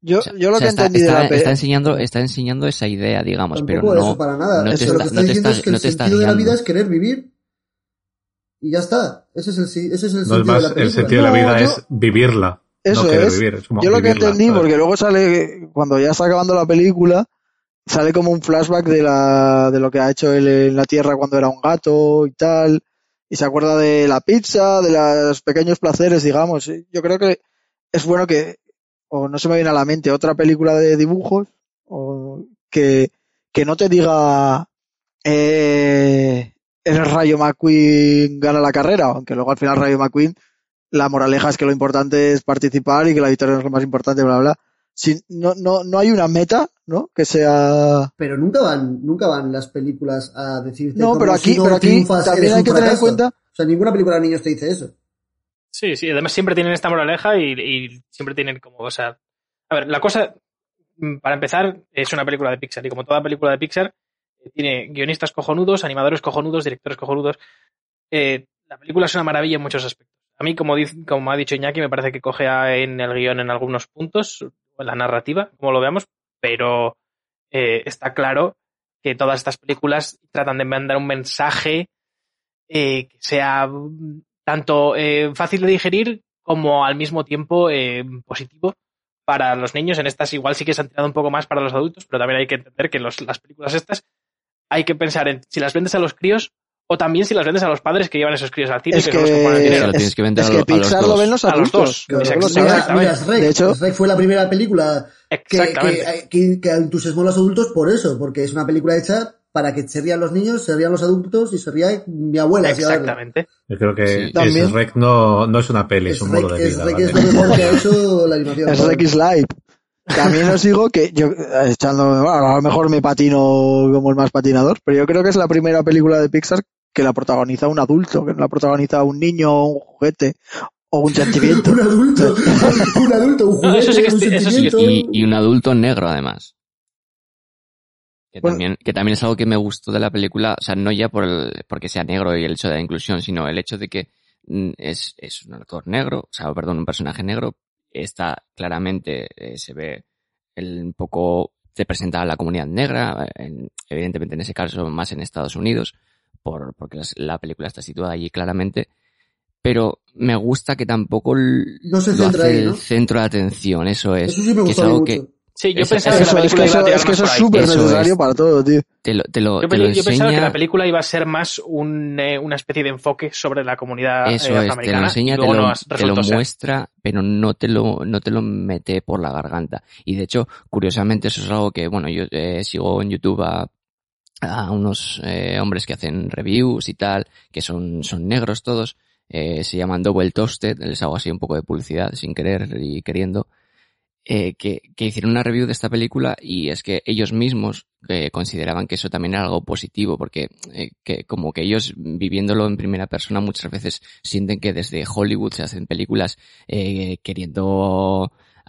Yo, O sea, yo lo o sea, que está, entendí está- de la está enseñando, está enseñando esa idea, digamos, pero no, eso para nada. no te está- lo que está no te diciendo está- es que el te sentido de la vida es querer vivir. Y ya está. Ese es el, si- ese es el No es sentido de más, la el sentido de la No, vida yo- es vivirla. Eso no querer es. vivir. Es como Yo lo que vivirla, entendí, ¿sabes? porque luego sale, cuando ya está acabando la película, sale como un flashback de la, de lo que ha hecho él en la Tierra cuando era un gato y tal, y se acuerda de la pizza, de los pequeños placeres, digamos. Yo creo que es bueno que, o no se me viene a la mente, otra película de dibujos, o que, que no te diga, eh, el Rayo McQueen gana la carrera, aunque luego al final Rayo McQueen, la moraleja es que lo importante es participar y que la victoria es lo más importante, bla, bla. Si, no, no, no hay una meta, ¿no? Que sea... Pero nunca van, nunca van las películas a decirte No, pero si aquí, no pero aquí triunfas, también hay que tener en cuenta O sea, ninguna película de niños te dice eso. Sí, sí, además siempre tienen esta moraleja y, y siempre tienen como, o sea, a ver, la cosa, mm, para empezar, es una película de Pixar y como toda película de Pixar, eh, tiene guionistas cojonudos, animadores cojonudos, directores cojonudos. Eh, la película es una maravilla en muchos aspectos. A mí, como, dice- como ha dicho Iñaki, me parece que coge en el guion en algunos puntos, la narrativa, como lo veamos, pero eh, está claro que todas estas películas tratan de mandar un mensaje eh, que sea mm, tanto eh, fácil de digerir como al mismo tiempo positivo para los niños. En estas igual sí que se han tirado un poco más para los adultos, pero también hay que entender que los- las películas estas hay que pensar en si las vendes a los críos o también si las vendes a los padres que llevan esos críos al cine, Es que, son los que que- ponen el Se dinero. lo tienes que vender es a, que lo- a los Pixar lo ven los A los adultos. dos. Mira, Shrek. De hecho- Shrek fue la primera película que, que, que, que entusiasmó a los adultos por eso, porque es una película hecha para que se rían los niños, se rían los adultos y se ría mi abuela. Exactamente. Yo creo que Sí. es También- Shrek no, no es una peli, es un modo de es vida. Shrek ¿vale? es lo mejor que ha hecho la animación. Es X Live. También os digo que yo, eh, echando, bueno, a lo mejor me patino como el más patinador, pero yo creo que es la primera película de Pixar que la protagoniza un adulto, que no la protagoniza un niño, un juguete o un sentimiento. un adulto, un adulto, un No, eso sí juguete, que un eso sí que sentimiento. Y, y un adulto negro, además. Que, Bueno. también, que también es algo que me gustó de la película, o sea, no ya por el, porque sea negro y el hecho de la inclusión, sino el hecho de que mm, es, es un actor negro, o sea, perdón, un personaje negro, está claramente, eh, se ve el, un poco, se presenta a la comunidad negra, eh, en- evidentemente en ese caso más en Estados Unidos, por, porque la película está situada allí claramente, pero me gusta que tampoco l- No se lo centra hace ahí, el ¿no? centro de atención, eso es. Eso sí me que es algo mucho. que Sí, yo Es- pensaba que la Eso, es que película iba a eso, tirar es que eso es súper Eso necesario es. para todo, tío. te lo, te lo, Yo, te lo pe- yo pensaba que enseña- la película iba a ser más un, eh, una especie de enfoque sobre la comunidad eh, Eso es, te lo enseña, te lo, te muestra, pero no te lo, no te lo mete por la garganta. Y de hecho, curiosamente, eso es algo que, bueno, yo eh, sigo en YouTube a, a unos eh, hombres que hacen reviews y tal, que son, son negros todos, eh, se llaman Double Toasted, les hago así un poco de publicidad sin querer y queriendo, eh, que, que hicieron una review de esta película y es que ellos mismos eh, consideraban que eso también era algo positivo porque eh, que como que ellos viviéndolo en primera persona muchas veces sienten que desde Hollywood se hacen películas eh,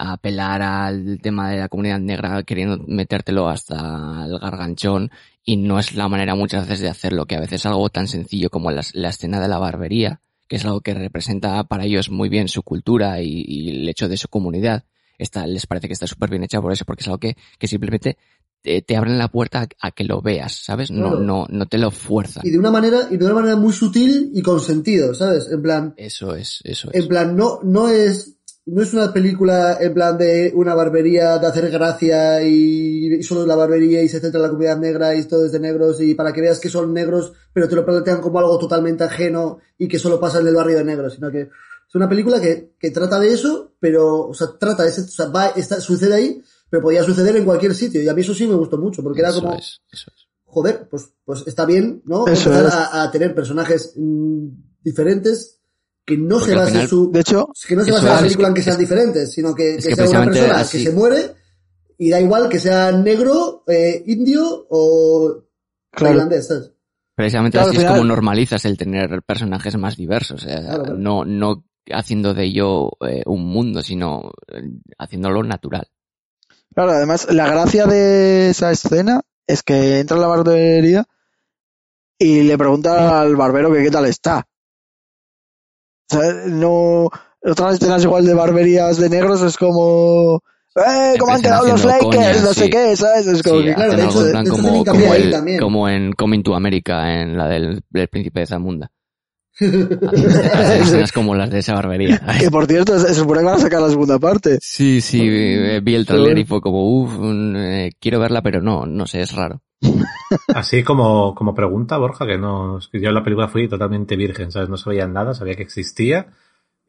apelar al tema de la comunidad negra, queriendo metértelo hasta el garganchón y no es la manera muchas veces de hacerlo, que a veces algo tan sencillo como la, la escena de la barbería, que es algo que representa para ellos muy bien su cultura y, y el hecho de su comunidad, está, les parece que está súper bien hecha por eso, porque es algo que, que simplemente te, te abren la puerta a, a que lo veas, ¿sabes? No, Claro. no, no te lo fuerzan. Y de una manera, y de una manera muy sutil y con sentido, ¿sabes? En plan, Eso es, eso es. en plan, no, no es, no es una película en plan de una barbería de hacer gracia y, y solo la barbería y se centra en la comunidad negra y todo es de negros y para que veas que son negros, pero te lo plantean como algo totalmente ajeno y que solo pasa en el barrio de negros, sino que es una película que, que trata de eso, pero, o sea, trata de ese, o sea, va, está, sucede ahí, pero podía suceder en cualquier sitio y a mí eso sí me gustó mucho porque era como, es, eso es. joder, pues, pues está bien, ¿no? Eso Empezar es. a, a tener personajes mm, diferentes que no Porque se base final- su, De hecho, que no se basa en la película es en que sean diferentes, sino que, que que sea una persona así- que se muere y da igual que sea negro, eh, indio o Claro. tailandés, ¿sabes? Precisamente Claro, así es como normalizas el tener personajes más diversos. o sea, Claro, claro. No, no haciendo de ello eh, un mundo, sino eh, haciéndolo natural. Claro, además, la gracia de esa escena es que entra en la barbería y le pregunta al barbero que qué tal está. Sea, no. Otras escenas igual de barberías de negros es como. ¡Eh! ¿Cómo han quedado los Lakers? coñas, no sé qué, ¿sabes? Es como Sí, que, claro, de hecho- como, como, el- como en Coming to America, en la del, del príncipe de Zamunda. Escenas como las de esa barbería. que por cierto, se supone que van a sacar la segunda parte. Sí, sí, eh, vi el trailer y fue como, uff, quiero verla, pero no, no sé, es raro. Así como, como pregunta, Borja, que no, yo en la película fui totalmente virgen, ¿sabes? No sabía nada, sabía que existía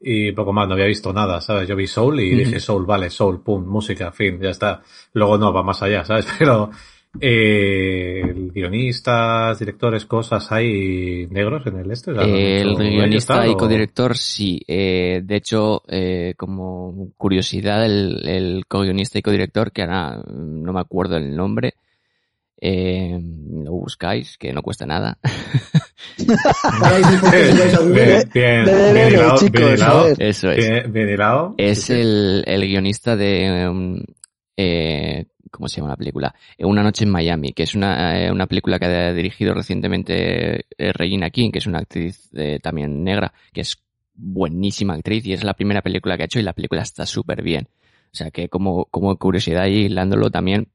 y poco más, no había visto nada, ¿sabes? Yo vi Soul y dije Soul, vale, Soul, pum, música, fin, ya está. Luego no, va más allá, ¿sabes? Pero Eh, guionistas, directores, cosas, ¿hay negros en el este? O sea, ¿lo han el guionista y codirector sí. Eh, de hecho, eh, como curiosidad, el, el co-guionista y codirector, que ahora no me acuerdo el nombre, eh, lo buscáis, que no cuesta nada. Bien, bien, de- bien hilado, bien hilado, ver. Eso es. bien, bien hilado. Es el guionista de... um, eh, ¿Cómo se llama la película? Eh, Una noche en Miami, que es una, eh, una película que ha dirigido recientemente eh, Regina King, que es una actriz eh, también negra, que es buenísima actriz y es la primera película que ha hecho y la película está súper bien. O sea que como, como curiosidad y hilándolo también,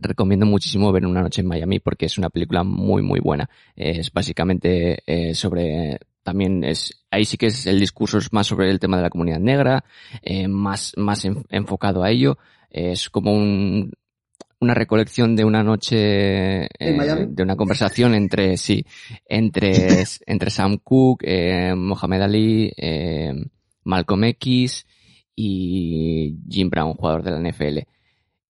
recomiendo muchísimo ver Una noche en Miami porque es una película muy muy buena. Es básicamente sobre también es ahí sí que es el discurso es más sobre el tema de la comunidad negra, más más en- enfocado a ello. Es como un una recolección de una noche ¿En Miami? de una conversación entre sí entre entre Sam Cooke, eh, Mohamed Ali, eh, Malcolm X y Jim Brown, jugador de la NFL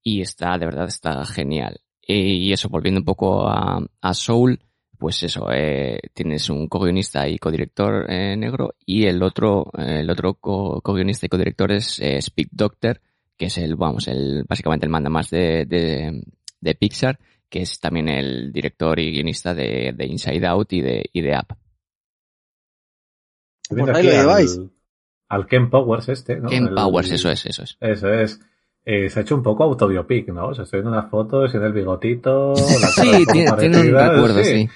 y está, de verdad, está genial. Y eso, volviendo un poco a, a Soul, pues eso, eh, tienes un co-guionista y codirector eh, negro y el otro, eh, el otro co- co-guionista y codirector es eh, Speak Doctor, que es el, vamos, el, básicamente el manda más de, de, de Pixar, que es también el director y guionista de, de Inside Out y de, y de Por ahí aquí lo al- lleváis. Al Ken Powers este, ¿no? Ken El- Powers, eso es, eso es. Eso es. Eh, se ha hecho un poco autobiopic, ¿no? O sea, estoy viendo unas fotos, tiene el bigotito, la cara Sí, tiene, tiene un recuerdo, sí.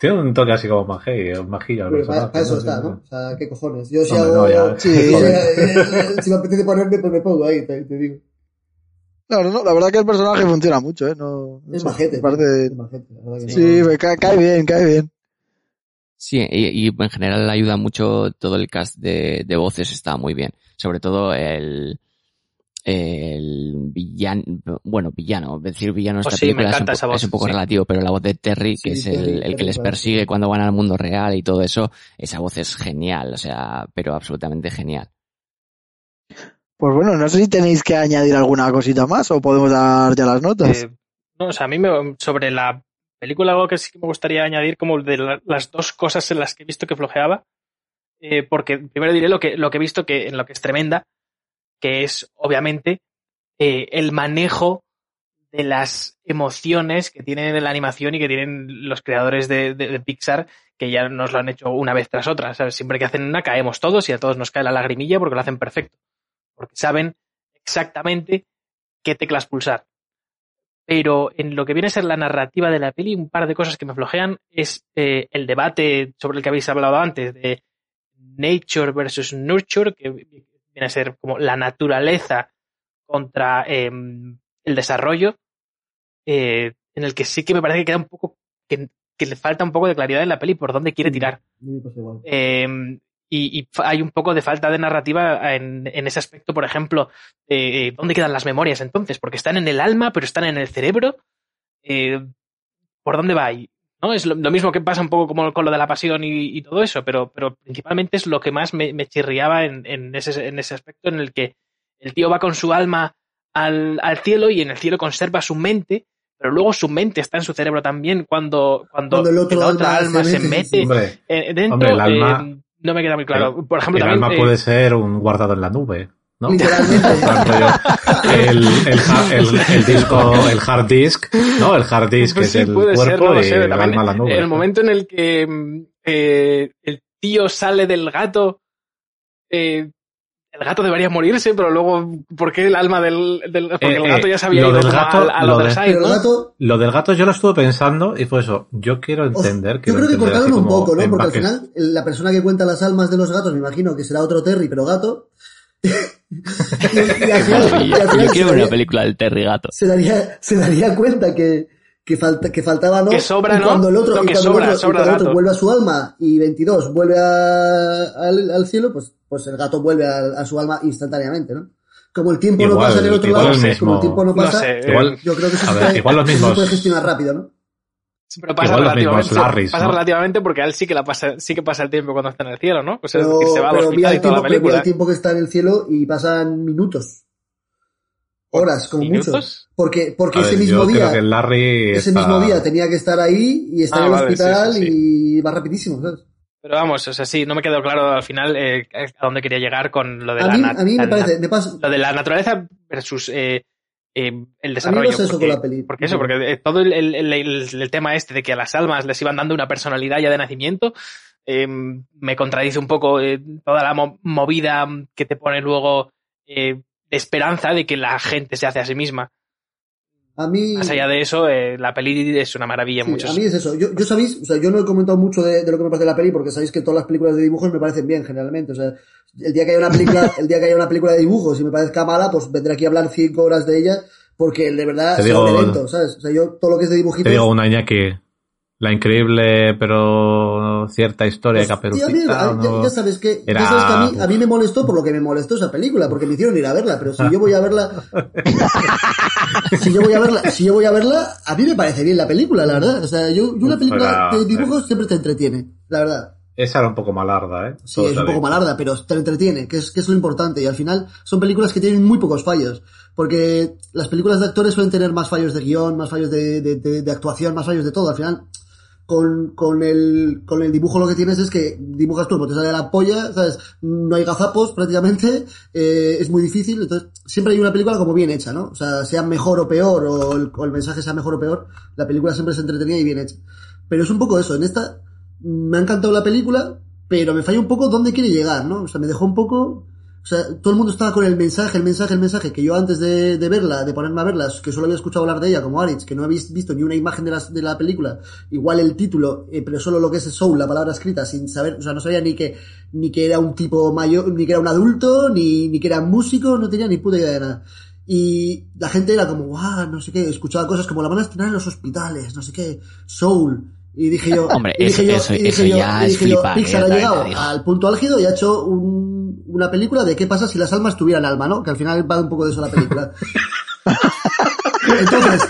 Tiene un toque así como majillo, majillo al Pero para, personaje. para eso ¿no? está, ¿no? O sea, ¿qué cojones? Yo si Hombre, hago... no, ya. Sí, si, joder. eh, si me apetece ponerme, pues me pongo ahí, te, te digo. Claro, no, la verdad que el personaje funciona mucho, ¿eh? No, Es majete. me parece- Es majete, la verdad que Sí, no. me cae, cae bien, cae bien. Sí, y, y en general ayuda mucho todo el cast de, de voces, está muy bien. Sobre todo el, el villano, bueno, villano, decir villano en Pues esta sí, me película es, un encanta po- esa voz, es un poco sí. relativo, pero la voz de Terry, que Sí, es Terry, el, que les persigue cuando van al mundo real y todo eso, esa voz es genial, o sea, pero absolutamente genial. Pues bueno, no sé si tenéis que añadir alguna cosita más o podemos dar ya las notas. Eh, no, o sea, a mí me, sobre la película algo que sí que me gustaría añadir como de la- las dos cosas en las que he visto que flojeaba, eh, porque primero diré lo que, lo que he visto que en lo que es tremenda, que es obviamente eh, el manejo de las emociones que tiene la animación y que tienen los creadores de, Pixar, que ya nos lo han hecho una vez tras otra. Siempre que hacen una caemos todos y a todos nos cae la lagrimilla porque lo hacen perfecto. Porque saben exactamente qué teclas pulsar. Pero en lo que viene a ser la narrativa de la peli, un par de cosas que me flojean es eh, el debate sobre el que habéis hablado antes, de nature versus nurture, que viene a ser como la naturaleza contra eh, el desarrollo, eh, en el que sí que me parece que queda un poco, que, que le falta un poco de claridad en la peli por dónde quiere tirar. Mí me pasa igual. Eh, y, y hay un poco de falta de narrativa en, en ese aspecto, por ejemplo, eh, ¿dónde quedan las memorias entonces? Porque están en el alma, pero están en el cerebro. Eh, ¿Por dónde va ahí? ¿No? Es lo, lo mismo que pasa un poco como con lo de la pasión y, y todo eso, pero, pero principalmente es lo que más me, me chirriaba en, en ese, en ese aspecto en el que el tío va con su alma al, al cielo y en el cielo conserva su mente, pero luego su mente está en su cerebro también cuando, cuando, Cuando el otro la otra alma alma se se mete. Hombre, eh, dentro, Hombre, el alma- eh, no me queda muy claro. Por ejemplo, el también. alma eh, puede ser un guardado en la nube, ¿no? Literalmente. Yo- el, el, el- el disco, el hard disk, ¿no? El hard disk pues es sí, el puede cuerpo ser, no y sé. también alma la nube. el momento en el que mm, eh, el tío sale del gato, eh, el gato debería morirse, pero luego, ¿por qué el alma del. del- porque Eh, el gato eh, ya se había lo ido del gato- al, al lo de- side, ¿no? gato, Lo del gato yo lo estuve pensando y fue eso. Yo quiero entender. yo quiero creo que cortaron un poco, ¿no? Porque al final, la persona que cuenta las almas de los gatos, me imagino que será otro Terry, pero gato. Y, y al final- y al Yo final quiero daría- una película del Terry Gato. se daría, se daría cuenta que, que, falta, que faltaba, ¿no? Que sobra, y ¿no? cuando el otro, y que cuando sobra, el otro, y sobra cuando el otro gato. vuelve a su alma y 22 vuelve a- al, al cielo, pues, pues el gato vuelve a, a su alma instantáneamente, ¿no? Como el tiempo no pasa en el otro lado, el como el tiempo no No pasa, sé. Igual- yo creo que eso se igual los eso se mismos- puede gestionar rápido, ¿no? Pero pasa Igual relativamente, Larrys, pasa ¿no? relativamente porque a él sí que, la pasa, sí que pasa el tiempo cuando está en el cielo, ¿no? O sea, es Pero, decir, se va al hospital el y toda tiempo, la película. el tiempo que está en el cielo y pasan minutos. Horas, como mucho. ¿Minutos? Porque, porque A ese ver, mismo día, Larry ese está- mismo día tenía que estar ahí y estar Ah, en el vale, hospital sí, sí. y va rapidísimo, ¿sabes? Pero vamos, o sea, sí, no me quedó claro al final eh, a dónde quería llegar con lo de A la mí, nat- a mí me la parece, nat- me pasa, lo de la naturaleza versus eh, eh, el desarrollo. no sé eso porque, con la peli. porque eso, porque eh, todo el, el- el- tema este de que a las almas les iban dando una personalidad ya de nacimiento, eh, me contradice un poco eh, toda la mo- movida que te pone luego de esperanza de que la gente se hace a sí misma. A mí, Más allá de eso, eh, la peli es una maravilla Sí, muchos a mí es eso. Yo, yo sabéis, o sea, yo no he comentado mucho de, de lo que me parece la peli porque sabéis que todas las películas de dibujos me parecen bien generalmente. O sea, el día que haya una película, el día que haya una película de dibujos y me parezca mala, pues vendré aquí a hablar cinco horas de ella porque de verdad digo- lo lento, ¿sabes? O sea, yo todo lo que es de dibujitos. Te digo una Iñaki, la increíble pero cierta historia de pues, tío, a mí- Caperucita. a- ¿o ya, no? ya sabes que, ya Era- sabes que a, mí, a mí me molestó por lo que me molestó esa película, porque me hicieron ir a verla, pero si yo voy a verla, si yo voy a verla, si yo voy a verla, a mí me parece bien la película, la verdad. O sea, yo, yo una película de dibujos siempre te entretiene, la verdad. Esa era un poco malarda, ¿eh? Sí, Todo es un poco malarda, pero te entretiene, que es, que es lo importante. Y al final son películas que tienen muy pocos fallos. Porque las películas de actores suelen tener más fallos de guion, más fallos de, de, de- de actuación, más fallos de todo. Al final, con, con, el, con el dibujo lo que tienes es que dibujas tú, pues te sale la polla, ¿sabes? No hay gazapos prácticamente, eh, es muy difícil. Entonces, siempre hay una película como bien hecha, ¿no? O sea, sea mejor o peor, o el, o el mensaje sea mejor o peor, la película siempre es entretenida y bien hecha. Pero es un poco eso, en esta me ha encantado la película, pero me falla un poco dónde quiere llegar, ¿no? O sea, me dejó un poco... O sea, todo el mundo estaba con el mensaje, el mensaje, el mensaje, que yo antes de, de verla, de ponerme a verla, que solo había escuchado hablar de ella, como Aritz, que no había visto ni una imagen de la, de la película, igual el título, eh, pero solo lo que es Soul, la palabra escrita, sin saber, o sea, no sabía ni que, ni que era un tipo mayor, ni que era un adulto, ni, ni que era músico, no tenía ni puta idea de nada. Y la gente era como, guau, no sé qué, escuchaba cosas como la van a estrenar en los hospitales, no sé qué, Soul. Y dije yo, Hombre, y dije eso- yo, eso- y dije eso yo, ya y es dije yo, flipar, Pixar eh, ha llegado al punto álgido y ha hecho un- una película de qué pasa si las almas tuvieran alma, ¿no? Que al final va un poco de eso la película. Entonces,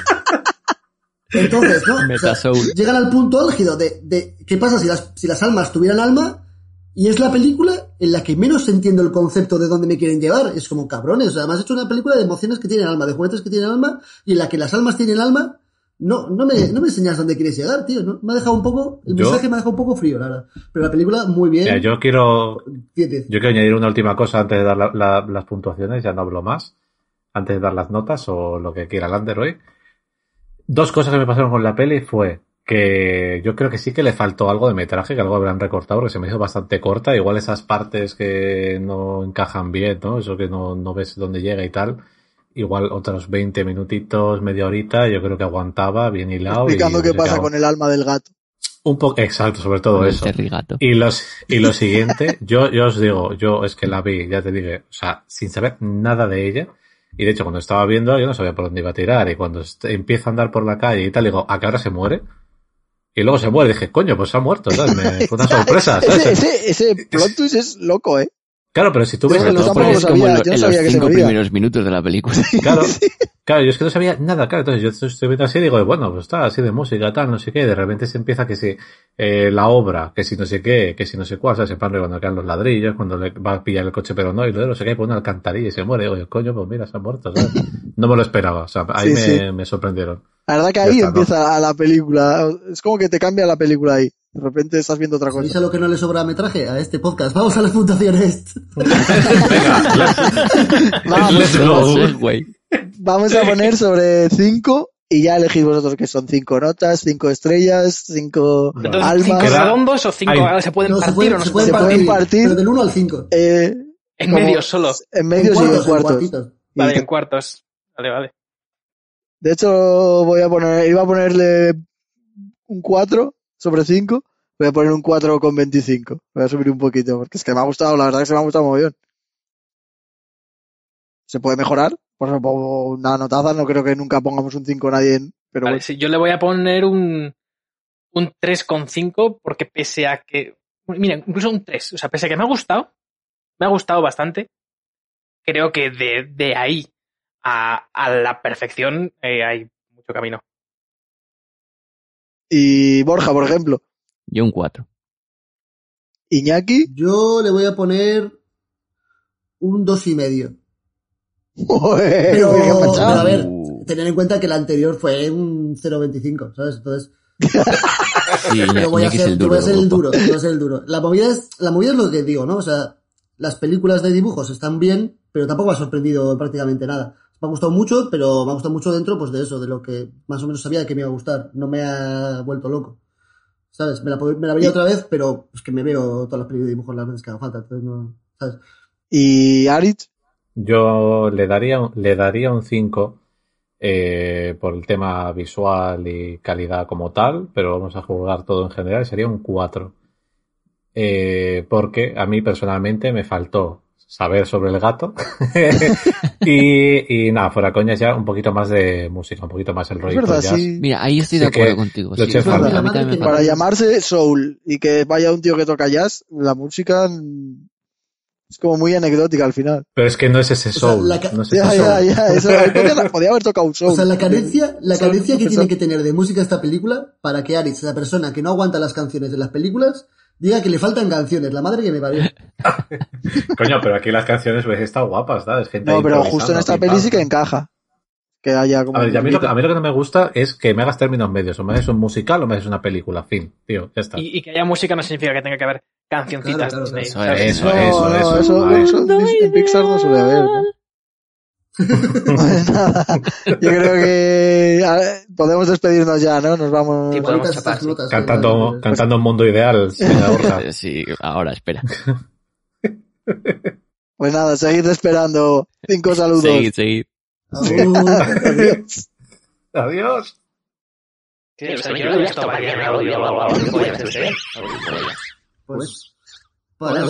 entonces, ¿no? O sea, llegan al punto álgido de, de qué pasa si las, si las almas tuvieran alma y es la película en la que menos entiendo el concepto de dónde me quieren llevar. Es como cabrones. O sea, además he hecho una película de emociones que tienen alma, de juguetes que tienen alma y en la que las almas tienen alma. No, no me, no me enseñas dónde quieres llegar, tío. ¿no? Me ha dejado un poco, el Yo- mensaje me ha dejado un poco frío, la verdad. Pero la película, muy bien. Mira, yo quiero, 10, 10. yo quiero añadir una última cosa antes de dar la- la- las puntuaciones, ya no hablo más, antes de dar las notas o lo que quiera Lander hoy. Dos cosas que me pasaron con la peli fue que yo creo que sí que le faltó algo de metraje, que algo habrán recortado, porque se me hizo bastante corta, igual esas partes que no encajan bien, ¿no? Eso que no, no ves dónde llega y tal. Igual otros 20 minutitos, media horita, yo creo que aguantaba bien hilado. y Explicando qué hubiese pasa con el alma del gato. Un poco, exacto, sobre todo Con eso. Y los, y lo siguiente, yo, yo os digo, yo es que la vi, ya te dije, o sea, sin saber nada de ella. Y de hecho, cuando estaba viendo, yo no sabía por dónde iba a tirar. Y cuando empieza a andar por la calle y tal, digo, ¿a qué hora se muere? Y luego se muere. Dije, coño, pues se ha muerto, ¿sabes? Me, fue una sorpresa, ¿sabes? ese, ese, ese plot twist es loco, ¿eh? Claro, pero si tú ves Yo tampoco todo es como sabía, en yo no los cinco primeros minutos de la película. Claro, claro, yo es que no sabía nada, claro, entonces yo estoy viendo así y digo, bueno, pues está así de música, tal, no sé qué, y de repente se empieza que si eh, la obra, que si no sé qué, que si no sé cuál, ¿sabes? Se pan cuando caen los ladrillos, cuando le va a pillar el coche pero no, y luego se cae por una alcantarilla y se muere, digo, coño, pues mira, se ha muerto, ¿sabes? No me lo esperaba, o sea, ahí Sí, me, sí. me sorprendieron. La verdad que ahí está, ¿no? empieza la película. Es como que te cambia la película ahí. De repente estás viendo otra ¿Sabéis cosa. a lo que no le sobra metraje? A este podcast. Vamos a las puntuaciones. Vamos, a poner sobre 5 y ya elegís vosotros que son 5 notas, 5 estrellas, 5 Entonces, almas. ¿cinco redondos o cinco Ay. se pueden No, se partir pueden, o no se se pueden se pueden partir, pero del 1 al 5. Eh, En medios solo. en medios y en cuartos, en Vale, en cuartos. Vale, vale. De hecho, voy a poner, iba a ponerle un 4 sobre 5. Voy a poner un 4 con 25. Voy a subir un poquito, porque es que me ha gustado, la verdad que se me ha gustado muy bien. ¿Se puede mejorar? Por ejemplo, una notaza, no creo que nunca pongamos un 5 a nadie, en- pero Vale, bueno. sí, yo le voy a poner un, un 3,5 porque pese a que... Mira, incluso un 3. O sea, pese a que me ha gustado, me ha gustado bastante, creo que de, de ahí a, a la perfección eh, hay mucho camino. Y Borja, por ejemplo, Yo un 4. Iñaki, Yo le voy a poner un dos y medio. Pero, pero a ver, tener en cuenta que el anterior fue un 0.25, ¿sabes? Entonces, Sí, yo voy a ser, el duro. voy a ser el duro, voy a ser el duro. La movida es, la movida es lo que digo, ¿no? O sea, las películas de dibujos están bien, pero tampoco me ha sorprendido prácticamente nada. Me ha gustado mucho, pero me ha gustado mucho dentro, pues de eso, de lo que más o menos sabía que me iba a gustar. No me ha vuelto loco. ¿Sabes? Me la, me la vería otra vez, pero es que me veo todas las películas de dibujos las veces que haga falta, entonces no, ¿sabes? Y Aritz, Yo le daría, un- le daría un 5 eh, por el tema visual y calidad como tal, pero vamos a jugar todo en general, sería un 4. Eh, porque a mí personalmente me faltó saber sobre el gato y, y nada, fuera coñas ya un poquito más de música, un poquito más el es rollo sí. Mira, ahí estoy Sí de acuerdo contigo. lo Sí, es verdad, falta. a mí también me Para. Para llamarse Soul y que vaya un tío que toca jazz, la música mm, es como muy anecdótica al final. Pero es que no es ese soul, no es ese Ya, soul. ya, ya. Eso, podía, podía haber tocado un Soul. O sea, la carencia, la carencia que tiene que tener de música esta película para que Aritz, la persona que no aguanta las canciones de las películas, diga que le faltan canciones. La madre que me parió. Coño, pero aquí las canciones pues están guapas, ¿sabes? Gente No, pero justo en esta peli sí que encaja. Que haya como. A ver, a mí, lo, que- a mí lo que no me gusta es que me hagas términos medios. O me haces un musical o me haces una película. Fin, tío, ya está. Y, y que haya música no significa que tenga que haber cancioncitas Claro, claro, Disney. eso No, eso, no, eso, eso, a ver. eso en Pixar no suele haber. ¿no? Pues nada, yo creo que ver, podemos despedirnos ya, ¿no? Nos vamos. Sí, podemos Bonitas chapar, estas sí. notas, Cantando, eh, cantando un mundo ideal, señora Sí, ahora, espera. Pues nada, seguid esperando. Cinco saludos. Seguid, seguid. Adiós. Adiós. Pues, para